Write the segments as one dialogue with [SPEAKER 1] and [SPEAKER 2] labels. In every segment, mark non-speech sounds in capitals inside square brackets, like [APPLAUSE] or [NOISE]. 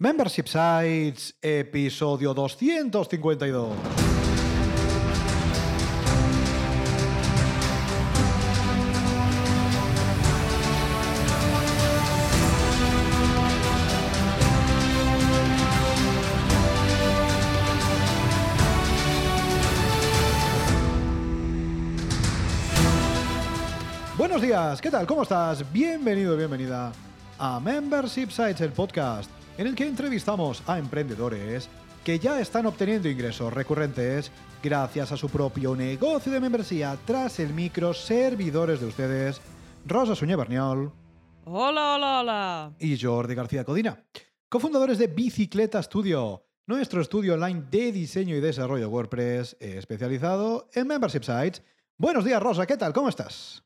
[SPEAKER 1] Membership Sites, episodio 252. Buenos días, ¿qué tal? ¿Cómo estás? Bienvenido, bienvenida a Membership Sites, el podcast en el que entrevistamos a emprendedores que ya están obteniendo ingresos recurrentes gracias a su propio negocio de membresía tras el micro servidores de ustedes, Rosa Suñé Berniol
[SPEAKER 2] Hola, hola, hola.
[SPEAKER 1] y Jordi García Codina, cofundadores de Bicicleta Studio, nuestro estudio online de diseño y desarrollo WordPress especializado en membership sites. Buenos días, Rosa, ¿qué tal? ¿Cómo estás?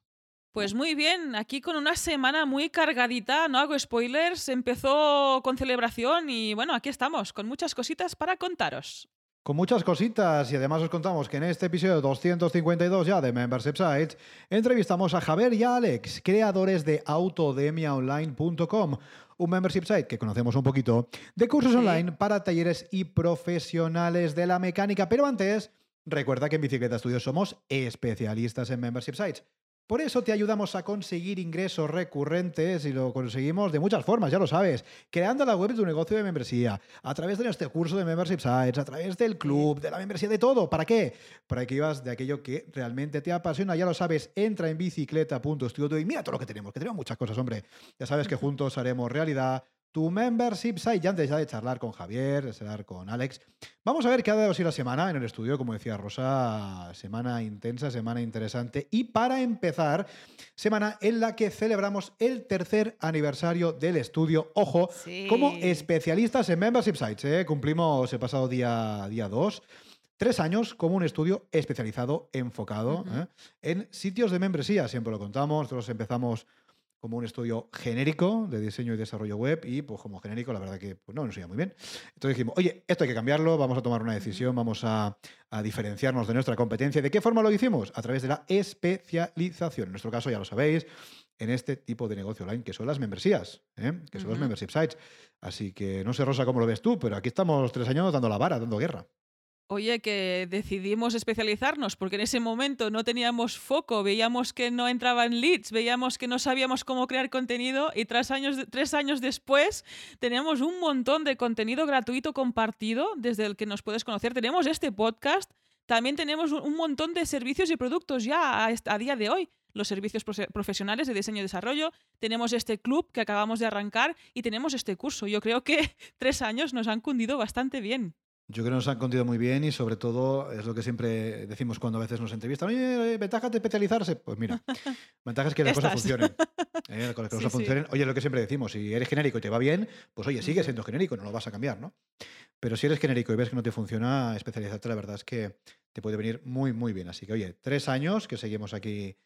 [SPEAKER 2] Pues muy bien, aquí con una semana muy cargadita, no hago spoilers, empezó con celebración y bueno, aquí estamos, con muchas cositas para contaros.
[SPEAKER 1] Con muchas cositas y además os contamos que en este episodio 252 ya de Membership Sites entrevistamos a Javier y a Alex, creadores de autodemiaonline.com, un membership site que conocemos un poquito, de cursos
[SPEAKER 2] Sí.
[SPEAKER 1] online para talleres y profesionales de la mecánica. Pero antes, recuerda que en Bicicleta Studios somos especialistas en membership sites. Por eso te ayudamos a conseguir ingresos recurrentes y lo conseguimos de muchas formas, ya lo sabes. Creando la web de tu negocio de membresía, a través de nuestro curso de Membership Sites, a través del club, de la membresía, de todo. ¿Para qué? Para que vivas de aquello que realmente te apasiona. Ya lo sabes, entra en bicicleta.studio y mira todo lo que tenemos, que tenemos muchas cosas, hombre. Ya sabes que juntos haremos realidad tu membership site. Y antes ya de charlar con Javier, de charlar con Alex, vamos a ver qué ha dado así la semana en el estudio. Como decía Rosa, semana intensa, semana interesante. Y para empezar, semana en la que celebramos el tercer aniversario del estudio. Ojo,
[SPEAKER 2] Sí.
[SPEAKER 1] como especialistas en membership sites. ¿eh? Cumplimos el pasado día 2. Tres años como un estudio especializado, enfocado. ¿eh? en sitios de membresía. Siempre lo contamos. Nosotros empezamos como un estudio genérico de diseño y desarrollo web y pues como genérico la verdad que pues, no nos iba muy bien. Entonces dijimos, oye, esto hay que cambiarlo, vamos a tomar una decisión, vamos a, a diferenciarnos de nuestra competencia. ¿De qué forma lo hicimos? A través de la especialización. En nuestro caso, ya lo sabéis, en este tipo de negocio online que son las membresías, ¿eh? que son los membership sites. Así que no sé, Rosa, cómo lo ves tú, pero aquí estamos tres años dando la vara, dando guerra.
[SPEAKER 2] Oye, que decidimos especializarnos porque en ese momento no teníamos foco, veíamos que no entraban leads, veíamos que no sabíamos cómo crear contenido y tres años, tres años después tenemos un montón de contenido gratuito compartido desde el que nos puedes conocer. Tenemos este podcast, también tenemos un- montón de servicios y productos ya a, día de hoy. Los servicios profesionales de diseño y desarrollo, tenemos este club que acabamos de arrancar y tenemos este curso. Yo creo que [LAUGHS] tres años nos han cundido bastante bien.
[SPEAKER 1] Yo creo que nos han contido muy bien y sobre todo es lo que siempre decimos cuando a veces nos entrevistan. Oye, ventajas de especializarse. Pues mira, [LAUGHS] ventajas que las cosas funcionen. [LAUGHS] ¿eh? Las cosas
[SPEAKER 2] sí.
[SPEAKER 1] funcionen. Oye, lo que siempre decimos, si eres genérico y te va bien, pues oye, sigue siendo genérico, no lo vas a cambiar, ¿no? Pero si eres genérico y ves que no te funciona, especializarte, la verdad es que te puede venir muy, muy bien. Así que, oye, tres años que seguimos aquí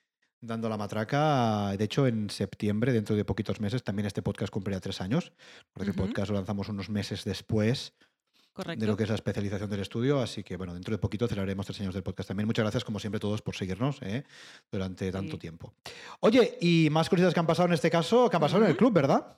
[SPEAKER 1] dando la matraca. De hecho, en septiembre, dentro de poquitos meses, también este podcast cumplirá tres años, porque
[SPEAKER 2] Ujú.
[SPEAKER 1] el podcast lo lanzamos unos meses después
[SPEAKER 2] Correcto.
[SPEAKER 1] de lo que es la especialización del estudio. Así que, bueno, dentro de poquito celebraremos tres años del podcast también. Muchas gracias, como siempre, todos por seguirnos ¿eh? durante tanto
[SPEAKER 2] Sí.
[SPEAKER 1] tiempo. Oye, y más cositas que han pasado en este caso, que han pasado en el club, ¿verdad?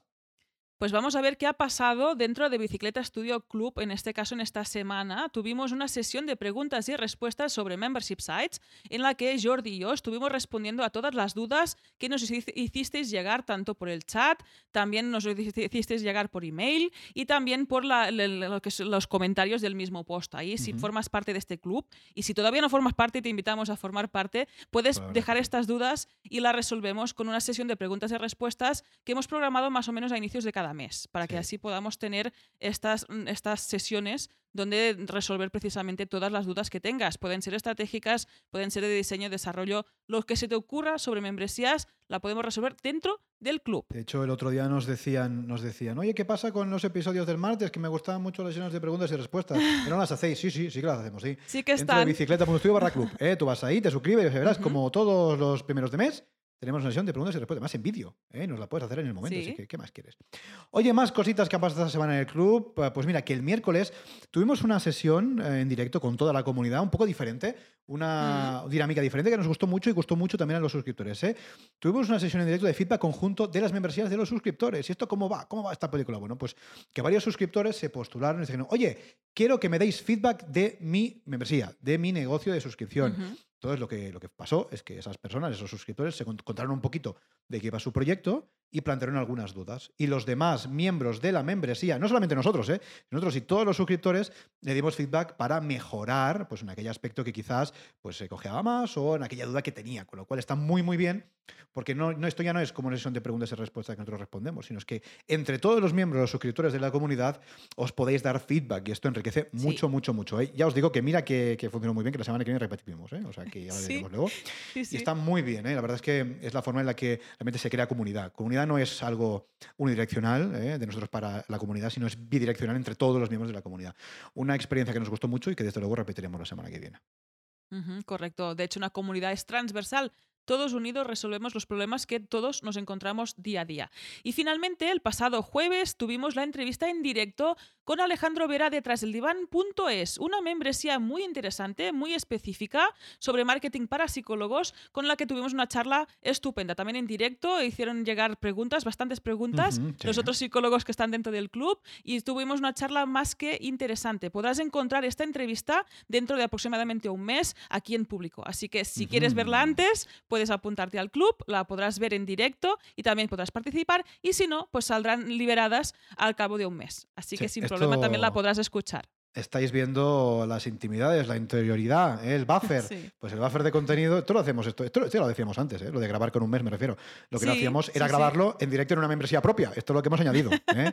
[SPEAKER 2] Pues vamos a ver qué ha pasado dentro de Bicicleta Studio Club, en este caso en esta semana. Tuvimos una sesión de preguntas y respuestas sobre membership sites en la que Jordi y yo estuvimos respondiendo a todas las dudas que nos hici- hicisteis llegar tanto por el chat, también nos hicisteis llegar por email y también por la- le- le- lo que son los comentarios del mismo post. Ahí, si
[SPEAKER 1] Ujú.
[SPEAKER 2] formas parte de este club y si todavía no formas parte, te invitamos a formar parte, puedes dejar estas dudas y las resolvemos con una sesión de preguntas y respuestas que hemos programado más o menos a inicios de cada mes, para que
[SPEAKER 1] Sí.
[SPEAKER 2] así podamos tener estas, mm, estas sesiones donde resolver precisamente todas las dudas que tengas. Pueden ser estratégicas, pueden ser de diseño, desarrollo, lo que se te ocurra sobre membresías, la podemos resolver dentro del club.
[SPEAKER 1] De hecho, el otro día nos decían, nos decían, oye, ¿qué pasa con los episodios del martes? Que me gustaban mucho las sesiones de preguntas y respuestas. [LAUGHS] Que no las hacéis. Sí, sí, sí que las hacemos, sí.
[SPEAKER 2] Sí que
[SPEAKER 1] Dentro de
[SPEAKER 2] están.
[SPEAKER 1] bicicleta.studio barra club. ¿eh? Tú vas ahí, te suscribes y verás
[SPEAKER 2] Ujú.
[SPEAKER 1] como todos los primeros de mes tenemos una sesión de preguntas y respuestas, más en vídeo, ¿eh? nos la puedes hacer en el momento, así
[SPEAKER 2] Sí.
[SPEAKER 1] que ¿qué más quieres? Oye, más cositas que han pasado esta semana en el club. Eh, Pues mira, que el miércoles tuvimos una sesión eh, en directo con toda la comunidad, un poco diferente, una dinámica diferente que nos gustó mucho y gustó mucho también a los suscriptores. ¿eh? Tuvimos una sesión en directo de feedback conjunto de las membresías de los suscriptores. ¿Y esto cómo va? ¿Cómo va esta película? Bueno, pues que varios suscriptores se postularon y dijeron, oye, quiero que me deis feedback de mi membresía, de mi negocio de suscripción. Entonces, lo que, lo que pasó es que esas personas, esos suscriptores, se con- contaron un poquito de qué iba su proyecto y plantearon algunas dudas. Y los demás miembros de la membresía, no solamente nosotros, ¿eh? nosotros y todos los suscriptores, le dimos feedback para mejorar pues, en aquel aspecto que quizás pues, se cojeaba más o en aquella duda que tenía. Con lo cual está muy, muy bien, porque no, no, esto ya no es como una sesión de preguntas y respuestas que nosotros respondemos, sino es que entre todos los miembros, los suscriptores de la comunidad, os podéis dar feedback y esto enriquece
[SPEAKER 2] Sí.
[SPEAKER 1] mucho, mucho, mucho. ¿eh? Ya os digo que mira que, que funcionó muy bien, que la semana que viene repetimos. ¿eh? O sea, que ya lo
[SPEAKER 2] Sí.
[SPEAKER 1] luego.
[SPEAKER 2] Sí.
[SPEAKER 1] Y está muy bien, ¿eh? la verdad es que es la forma en la que realmente se crea comunidad. Comunidad no es algo unidireccional ¿eh? de nosotros para la comunidad, sino es bidireccional entre todos los miembros de la comunidad. Una experiencia que nos gustó mucho y que desde luego repetiremos la semana que viene.
[SPEAKER 2] Correcto. De hecho, una comunidad es transversal. Todos unidos resolvemos los problemas que todos nos encontramos día a día. Y finalmente, el pasado jueves tuvimos la entrevista en directo con Alejandro Vera de Trasdeldiván.es, una membresía muy interesante, muy específica sobre marketing para psicólogos, con la que tuvimos una charla estupenda. También en directo hicieron llegar preguntas, bastantes preguntas,
[SPEAKER 1] Ujú, sí.
[SPEAKER 2] los otros psicólogos que están dentro del club, y tuvimos una charla más que interesante. Podrás encontrar esta entrevista dentro de aproximadamente un mes aquí en público. Así que si quieres verla antes, puedes apuntarte al club, la podrás ver en directo y también podrás participar. Y si no, pues saldrán liberadas al cabo de un mes. Así que
[SPEAKER 1] Sí,
[SPEAKER 2] sin problema también la podrás escuchar.
[SPEAKER 1] Estáis viendo las intimidades, la interioridad, ¿eh? el buffer. [LAUGHS]
[SPEAKER 2] Sí.
[SPEAKER 1] Pues el buffer de contenido, esto lo hacemos, esto, esto, esto lo decíamos antes, ¿eh? lo de grabar con un mes me refiero. Lo que no hacíamos era
[SPEAKER 2] sí,
[SPEAKER 1] grabarlo en directo en una membresía propia. Esto es lo que hemos añadido. [LAUGHS] ¿eh?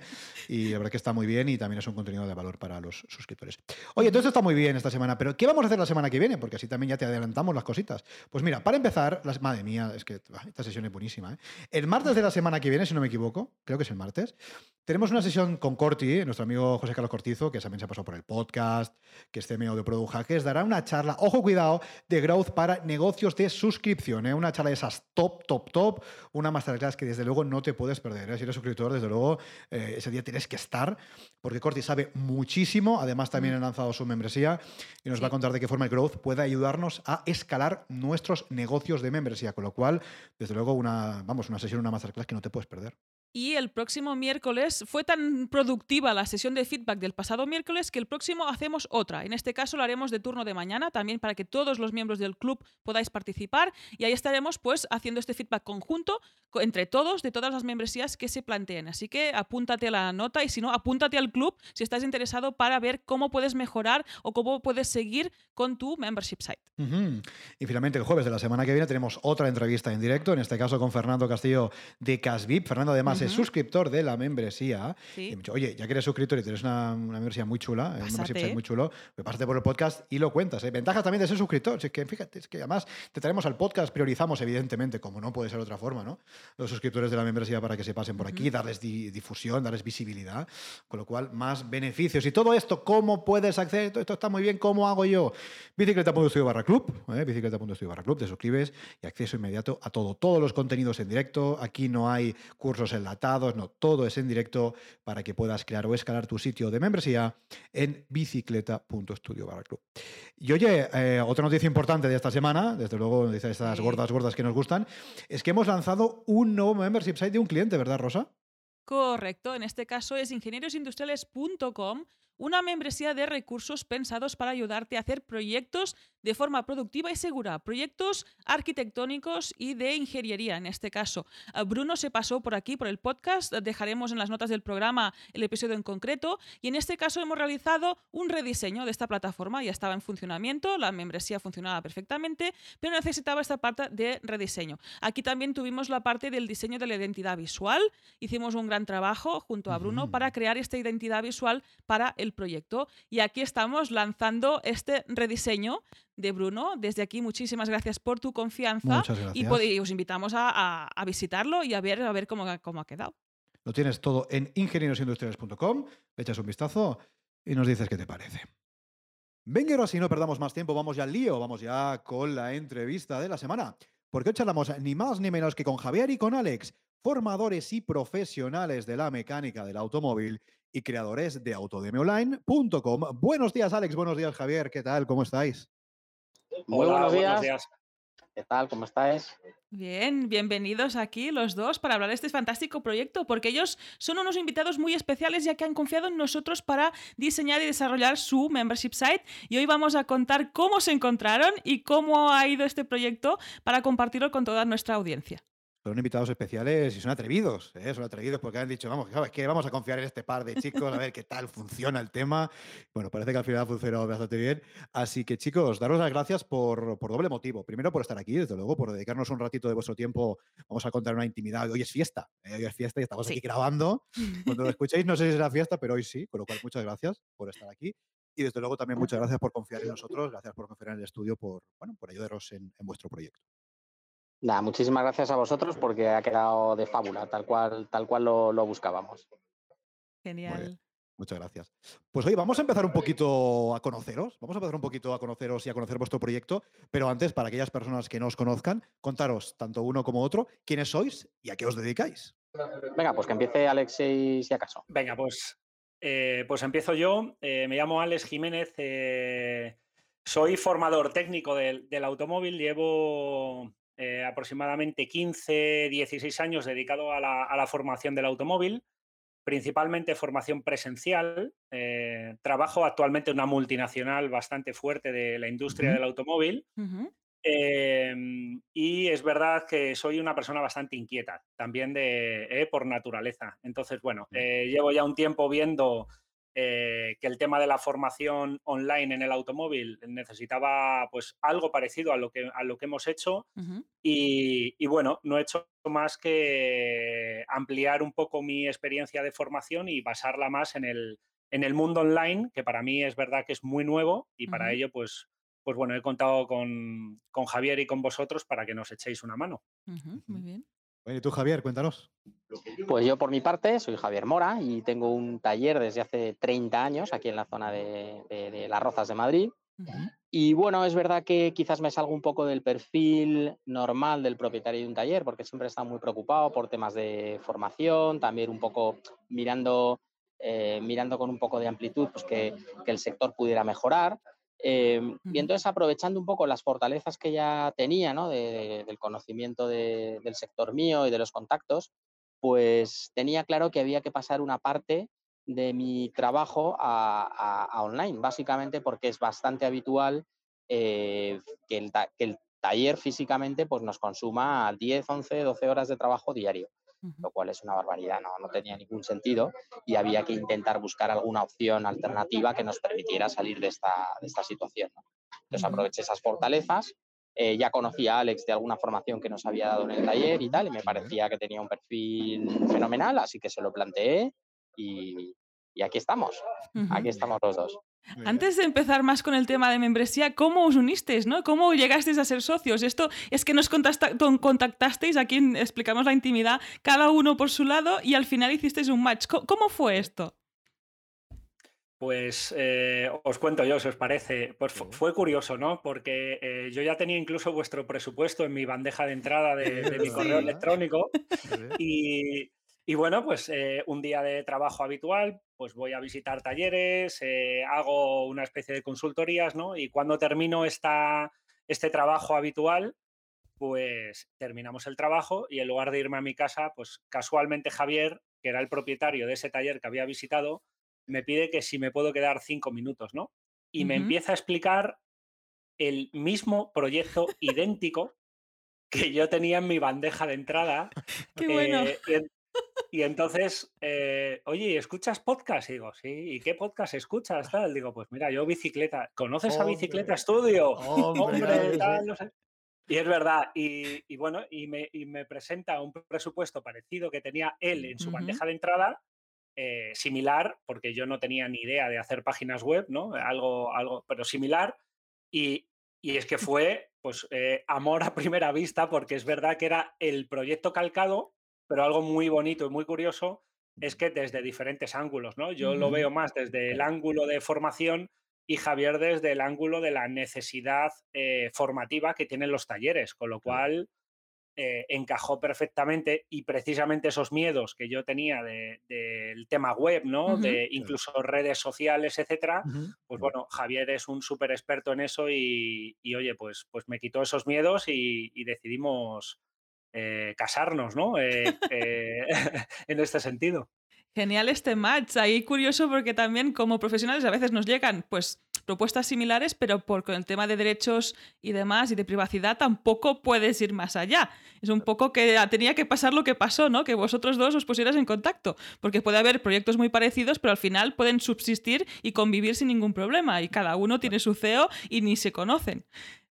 [SPEAKER 1] y la verdad que está muy bien y también es un contenido de valor para los suscriptores. Oye, todo esto está muy bien esta semana, pero ¿qué vamos a hacer la semana que viene? Porque así también ya te adelantamos las cositas. Pues mira, para empezar, las, madre mía, es que ah, esta sesión es buenísima. ¿eh? El martes de la semana que viene, si no me equivoco, creo que es el martes, tenemos una sesión con Corti, nuestro amigo José Carlos Cortizo, que también se ha pasado por el podcast, que es CMO de Product Hackers, dará una charla, ojo cuidado, de growth para negocios de suscripción. ¿eh? Una charla de esas top, top, top, una masterclass que desde luego no te puedes perder. ¿eh? Si eres suscriptor, desde luego eh, ese día tienes que estar, porque Corti sabe muchísimo, además también ha lanzado su membresía y nos va a contar de qué forma el growth puede ayudarnos a escalar nuestros negocios de membresía, con lo cual, desde luego, una, vamos, una sesión, una masterclass que no te puedes perder.
[SPEAKER 2] Y el próximo miércoles fue tan productiva la sesión de feedback del pasado miércoles que el próximo hacemos otra. En este caso lo haremos de turno de mañana, también para que todos los miembros del club podáis participar. Y ahí estaremos pues haciendo este feedback conjunto co- entre todos de todas las membresías que se planteen. Así que apúntate a la nota y si no, apúntate al club si estás interesado para ver cómo puedes mejorar o cómo puedes seguir con tu membership site.
[SPEAKER 1] Ujú. Y finalmente, el jueves de la semana que viene tenemos otra entrevista en directo, en este caso con Fernando Castillo de Casvip. Fernando, además, suscriptor de la membresía.
[SPEAKER 2] Sí.
[SPEAKER 1] Y me ha dicho, oye, ya que eres suscriptor y tienes una, una membresía muy chula, un membership
[SPEAKER 2] Pásate.
[SPEAKER 1] site muy chulo, pues pásate por el podcast y lo cuentas. ¿eh? Ventajas también de ser suscriptor. Si es que, fíjate, es que además te traemos al podcast, priorizamos, evidentemente, como no puede ser de otra forma, ¿no? Los suscriptores de la membresía para que se pasen por aquí, darles di- difusión, darles visibilidad, con lo cual, más beneficios. Y todo esto, ¿cómo puedes acceder? Todo esto está muy bien, ¿cómo hago yo? Bicicleta.studio barra club, ¿eh? bicicleta.studio barra club, te suscribes y acceso inmediato a todo. Todos los contenidos en directo, aquí no hay cursos no, todo es en directo para que puedas crear o escalar tu sitio de membresía en bicicleta.studio club. Y oye, eh, otra noticia importante de esta semana, desde luego, de estas
[SPEAKER 2] Sí.
[SPEAKER 1] gordas, gordas que nos gustan, es que hemos lanzado un nuevo membership site de un cliente, ¿verdad, Rosa?
[SPEAKER 2] Correcto, en este caso es ingeniosindustriales.com, una membresía de recursos pensados para ayudarte a hacer proyectos de forma productiva y segura, proyectos arquitectónicos y de ingeniería en este caso. Ah, Bruno se pasó por aquí, por el podcast, dejaremos en las notas del programa el episodio en concreto y en este caso hemos realizado un rediseño de esta plataforma, ya estaba en funcionamiento, la membresía funcionaba perfectamente, pero necesitaba esta parte de rediseño. Aquí también tuvimos la parte del diseño de la identidad visual, hicimos un gran trabajo junto a Bruno para crear esta identidad visual para el proyecto. Y aquí estamos lanzando este rediseño de Bruno. Desde aquí, muchísimas gracias por tu confianza.
[SPEAKER 1] Muchas
[SPEAKER 2] Y,
[SPEAKER 1] gracias.
[SPEAKER 2] y os invitamos a, a- a visitarlo y a ver, a ver cómo, ha- cómo ha quedado.
[SPEAKER 1] Lo tienes todo en ingeniosindustriales.com, le echas un vistazo y nos dices qué te parece. Venga, ahora si no perdamos más tiempo, vamos ya al lío, vamos ya con la entrevista de la semana. porque hoy charlamos ni más ni menos que con Javier y con Alex, formadores y profesionales de la mecánica del automóvil y creadores de autodemeonline.com. Buenos días, Alex. Buenos días, Javier. ¿Qué tal? ¿Cómo estáis?
[SPEAKER 3] Muy buenos días. ¿Qué tal? ¿Cómo estáis?
[SPEAKER 2] Bien, bienvenidos aquí los dos para hablar de este fantástico proyecto, porque ellos son unos invitados muy especiales ya que han confiado en nosotros para diseñar y desarrollar su membership site. Y hoy vamos a contar cómo se encontraron y cómo ha ido este proyecto para compartirlo con toda nuestra audiencia
[SPEAKER 1] son invitados especiales y son atrevidos, ¿eh? son atrevidos porque han dicho, vamos, ¿sabes qué? Vamos a confiar en este par de chicos, a ver qué tal funciona el tema. Bueno, parece que al final ha funcionado bastante bien. Así que, chicos, daros las gracias por, doble motivo. Primero, por estar aquí, desde luego, por dedicarnos un ratito de vuestro tiempo. Vamos a contar una intimidad. Hoy es fiesta, ¿eh? hoy es fiesta y estamos aquí grabando. [LAUGHS] Cuando lo escuchéis, no sé si será fiesta, pero hoy sí, con lo cual, muchas gracias por estar aquí. Y desde luego también muchas gracias por confiar en nosotros, gracias por confiar en el estudio, por, bueno, por ayudaros en vuestro proyecto
[SPEAKER 3] muchísimas gracias a vosotros porque ha quedado de fábula, tal cual, tal cual lo, buscábamos.
[SPEAKER 2] Genial.
[SPEAKER 1] Muchas gracias. Pues hoy vamos a empezar un poquito a conoceros, vamos a empezar un poquito a conoceros y a conocer vuestro proyecto, pero antes, para aquellas personas que no os conozcan, contaros, tanto uno como otro, quiénes sois y a qué os dedicáis.
[SPEAKER 3] Venga, pues que empiece Alexis si acaso.
[SPEAKER 4] Venga, pues, eh, pues empiezo yo. Eh, me llamo Alex Jiménez, eh, soy formador técnico del, del automóvil, llevo eh, aproximadamente 15, 16 años dedicado a la, formación del automóvil, principalmente formación presencial. Eh, trabajo actualmente en una multinacional bastante fuerte de la industria del automóvil. Em, y es verdad que soy una persona bastante inquieta, también de, eh, por naturaleza. Entonces, bueno, llevo ya un tiempo viendo eh, que el tema de la formación online en el automóvil necesitaba pues algo parecido a lo que, a lo que hemos hecho y, bueno, no he hecho más que ampliar un poco mi experiencia de formación y basarla más en el, en el mundo online, que para mí es verdad que es muy nuevo y para ello pues, pues bueno, he contado con, con, Javier y con vosotros para que nos echéis una mano.
[SPEAKER 2] muy bien.
[SPEAKER 1] Oye, tú Javier, cuéntanos.
[SPEAKER 3] Pues yo por mi parte soy Javier Mora y tengo un taller desde hace 30 años aquí en la zona de, Las Rozas de Madrid. Y bueno, es verdad que quizás me salgo un poco del perfil normal del propietario de un taller, porque siempre está muy preocupado por temas de formación, también un poco mirando, eh, mirando con un poco de amplitud pues que, que el sector pudiera mejorar. Em, y entonces, aprovechando un poco las fortalezas que ya tenía, ¿no? del conocimiento del sector mío y de los contactos, pues tenía claro que había que pasar una parte de mi trabajo a, online, básicamente porque es bastante habitual eh, que, el, que, el, taller físicamente pues, nos consuma 10, 11, 12 horas de trabajo diario lo cual es una barbaridad, no, no tenía ningún sentido y había que intentar buscar alguna opción alternativa que nos permitiera salir de esta, de esta situación. Entonces aproveché esas fortalezas, eh, ya conocía a Alex de alguna formación que nos había dado en el taller y tal, y me parecía que tenía un perfil fenomenal, así que se lo planteé y, y aquí estamos, aquí estamos los dos.
[SPEAKER 2] Antes de empezar más con el tema de membresía, ¿cómo os unisteis? ¿no? ¿Cómo llegasteis a ser socios? Esto es que nos contactasteis, aquí explicamos la intimidad, cada uno por su lado y al final hicisteis un match. ¿Cómo, fue esto?
[SPEAKER 4] Pues eh, os cuento yo, si os parece. Pues fue curioso, ¿no? Porque eh, yo ya tenía incluso vuestro presupuesto en mi bandeja de entrada de, mi correo electrónico. Y, y bueno, pues eh, un día de trabajo habitual, pues voy a visitar talleres, eh, hago una especie de consultorías, ¿no? Y cuando termino esta, este trabajo habitual, pues terminamos el trabajo y en lugar de irme a mi casa, pues casualmente Javier, que era el propietario de ese taller que había visitado, me pide que si me puedo quedar cinco minutos, ¿no? Y me empieza a explicar el mismo proyecto idéntico que yo tenía en mi bandeja de entrada. [LAUGHS]
[SPEAKER 2] Qué bueno.
[SPEAKER 4] Eh, y entonces, eh, oye, ¿escuchas podcast? Y digo, sí, ¿y qué podcast escuchas? Tal? Digo, pues mira, yo bicicleta. ¿Conoces a Bicicleta Estudio? Hombre, [LAUGHS] tal, no sé. Y es verdad, y, bueno, y me, me, presenta un presupuesto parecido que tenía él en su bandeja de entrada, eh, similar, porque yo no tenía ni idea de hacer páginas web, ¿no? Algo, algo, pero similar. Y, y es que fue, pues, eh, amor a primera vista, porque es verdad que era el proyecto calcado pero algo muy bonito y muy curioso es que desde diferentes ángulos, ¿no? Yo lo veo más desde el ángulo de formación y Javier desde el ángulo de la necesidad eh, formativa que tienen los talleres, con lo cual eh, encajó perfectamente y precisamente esos miedos que yo tenía del tema web, ¿no? De incluso redes sociales, etcétera, pues bueno, Javier es un súper experto en eso y, oye, pues, pues me quitó esos miedos y, decidimos eh, casarnos, ¿no? Eh, [LAUGHS] [LAUGHS] en este sentido.
[SPEAKER 2] Genial este match. Ahí curioso porque también como profesionales a veces nos llegan pues propuestas similares, pero por el tema de derechos y demás y de privacidad tampoco puedes ir más allá. Es un poco que tenía que pasar lo que pasó, ¿no? Que vosotros dos os pusieras en contacto, porque puede haber proyectos muy parecidos, pero al final pueden subsistir y convivir sin ningún problema y cada uno tiene su CEO y ni se conocen.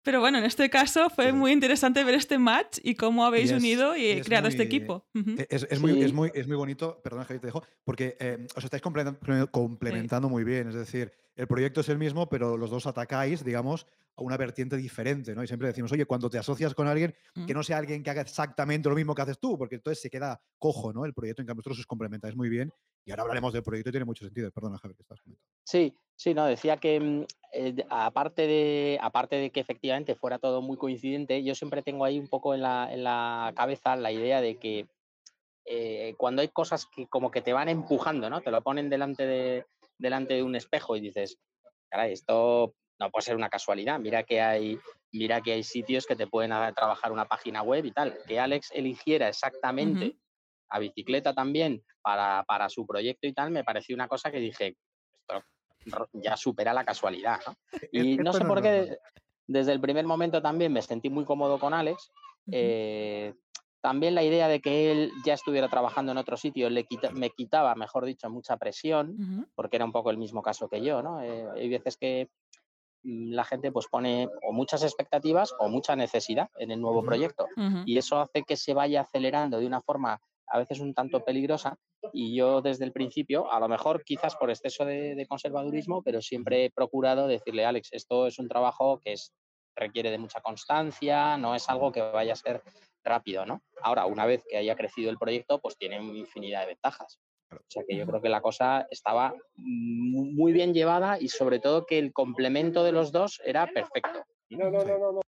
[SPEAKER 2] Pero bueno, en este caso fue muy interesante ver este match y cómo habéis unido y, creado este equipo.
[SPEAKER 1] E, es, muy, es, muy, es, muy, bonito, perdona Javier, te dejo, porque eh, os estáis complementando muy bien. Es decir, el proyecto es el mismo, pero los dos atacáis, digamos, a una vertiente diferente, ¿no? Y siempre decimos, oye, cuando te asocias con alguien, que mm. no sea alguien que haga exactamente lo mismo que haces tú, porque entonces se queda cojo, ¿no? El proyecto, en cambio, vosotros os complementáis muy bien. Y ahora hablaremos del proyecto y tiene mucho sentido. Perdona, Javier, que estás comentando.
[SPEAKER 3] Sí, sí, no, decía que mm, eh, aparte, de, aparte de que efectivamente fuera todo muy coincidente, yo siempre tengo ahí un poco en la, en la cabeza la idea de que eh, cuando hay cosas que como que te van empujando, ¿no? Te lo ponen delante de, delante de un espejo y dices, caray, esto no puede ser una casualidad, mira que hay, mira que hay sitios que te pueden trabajar una página web y tal. Que Alex eligiera exactamente a bicicleta también para, para, su proyecto y tal, me pareció una cosa que dije, esto ya supera la casualidad. ¿no? [LAUGHS] Y no sé por qué, desde el primer momento también me sentí muy cómodo con Alex. También la idea de que él ya estuviera trabajando en otro sitio le me quitaba, mejor dicho, mucha presión, porque era un poco el mismo caso que yo, ¿no? Eh, hay veces que mm, la gente pues pone o muchas expectativas o mucha necesidad en el nuevo proyecto y eso hace que se vaya acelerando de una forma a veces un tanto peligrosa y yo desde el principio, a lo mejor quizás por exceso de, de conservadurismo, pero siempre he procurado decirle, Alex, esto es un trabajo que es, requiere de mucha constancia, no es algo que vaya a ser rápido, ¿no? Ahora, una vez que haya crecido el proyecto, pues tiene infinidad de ventajas. O sea que yo creo que la cosa estaba muy bien llevada y sobre todo que el complemento de los dos era perfecto. No, no,
[SPEAKER 1] no, no.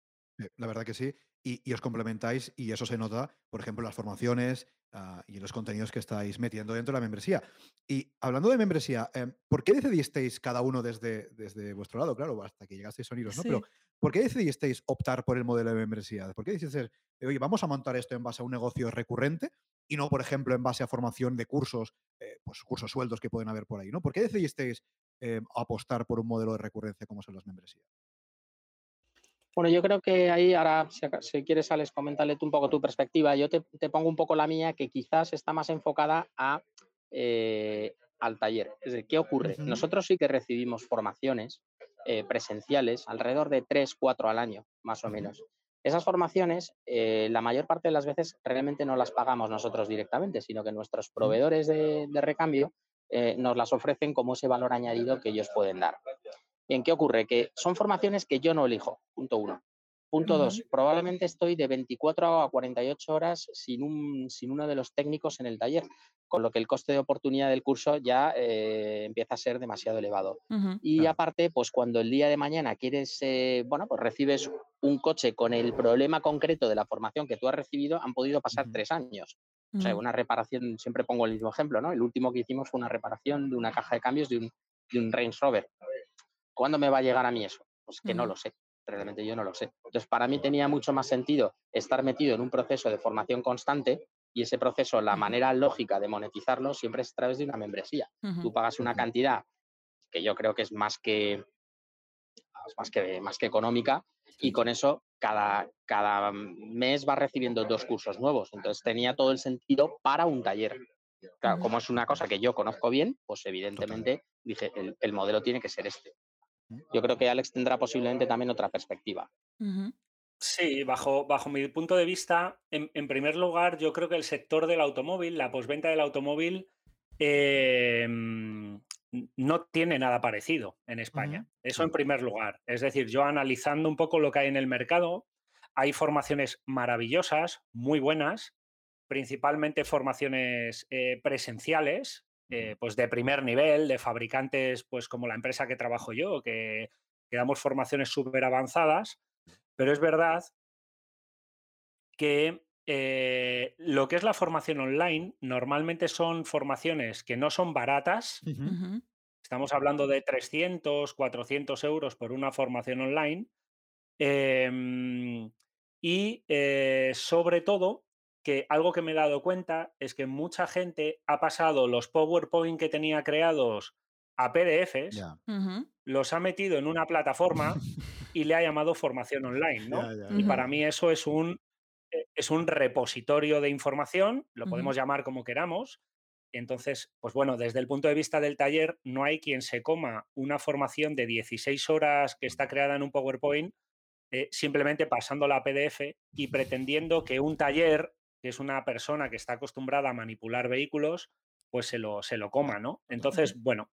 [SPEAKER 1] La verdad que sí. Y, os complementáis y eso se nota, por ejemplo, en las formaciones ah, y en los contenidos que estáis metiendo dentro de la membresía. Y hablando de membresía, em, ¿por qué decidisteis cada uno desde, desde vuestro lado? Claro, hasta que llegasteis a Uniros, ¿no? Pero ¿por qué decidisteis optar por el modelo de membresía? ¿Por qué decidisteis oye, vamos a montar esto en base a un negocio recurrente y no, por ejemplo, en base a formación de cursos, eh, pues cursos sueldos que pueden haber por ahí, ¿no? ¿Por qué decidisteis eh, apostar por un modelo de recurrencia como son las membresías?
[SPEAKER 3] Bueno, yo creo que ahí ahora, si, quieres, Alex, coméntale tú un poco tu perspectiva. Yo te, pongo un poco la mía, que quizás está más enfocada a, eh, al taller. Es decir, ¿qué ocurre? Nosotros sí que recibimos formaciones presenciales, alrededor de 3, 4 al año, más o menos. Esas formaciones, eh, la mayor parte de las veces realmente no las pagamos nosotros directamente, sino que nuestros proveedores de, recambio eh, nos las ofrecen como ese valor añadido que ellos pueden dar. Bien, ¿qué ocurre? Que son formaciones que yo no elijo, punto uno. Punto dos, probablemente estoy de 24 a 48 horas sin, un, sin uno de los técnicos en el taller, con lo que el coste de oportunidad del curso ya eh, empieza a ser demasiado elevado. Y aparte, pues cuando el día de mañana quieres, eh, bueno, pues recibes un coche con el problema concreto de la formación que tú has recibido, han podido pasar tres años. O sea, una reparación, siempre pongo el mismo ejemplo, ¿no? El último que hicimos fue una reparación de una caja de cambios de un, de un Range Rover. ¿Cuándo me va a llegar a mí eso? Pues que no lo sé realmente yo no lo sé. Entonces, para mí tenía mucho más sentido estar metido en un proceso de formación constante y ese proceso, la manera lógica de monetizarlo siempre es a través de una membresía. Tú pagas una cantidad que yo creo que es más que, más que, más que económica y con eso cada, cada mes vas recibiendo dos cursos nuevos. Entonces tenía todo el sentido para un taller. Claro, como es una cosa que yo conozco bien, pues evidentemente dije, el modelo tiene que ser este. Yo creo que Alex tendrá posiblemente también otra perspectiva.
[SPEAKER 4] Sí, bajo, bajo mi punto de vista, en, primer lugar, yo creo que el sector del automóvil, la posventa del automóvil, em, no tiene nada parecido en España. Eso en primer lugar. Es decir, yo analizando un poco lo que hay en el mercado, hay formaciones maravillosas, muy buenas, principalmente formaciones eh, presenciales, eh, pues de primer nivel, de fabricantes, pues como la empresa que trabajo yo, que, damos formaciones súper avanzadas, pero es verdad que eh, lo que es la formación online, normalmente son formaciones que no son baratas. Estamos hablando de 300, 400 euros por una formación online. Em, y eh, sobre todo, que algo que me he dado cuenta es que mucha gente ha pasado los PowerPoint que tenía creados a PDFs, los ha metido en una plataforma [LAUGHS] y le ha llamado formación online, ¿no? y para mí eso es un, e, es un repositorio de información, lo podemos llamar como queramos. Entonces, pues bueno, desde el punto de vista del taller, no hay quien se coma una formación de 16 horas que está creada en un PowerPoint eh, simplemente pasándola a PDF y pretendiendo que un taller, que es una persona que está acostumbrada a manipular vehículos, pues se lo, se lo coma, ¿no? Entonces, bueno,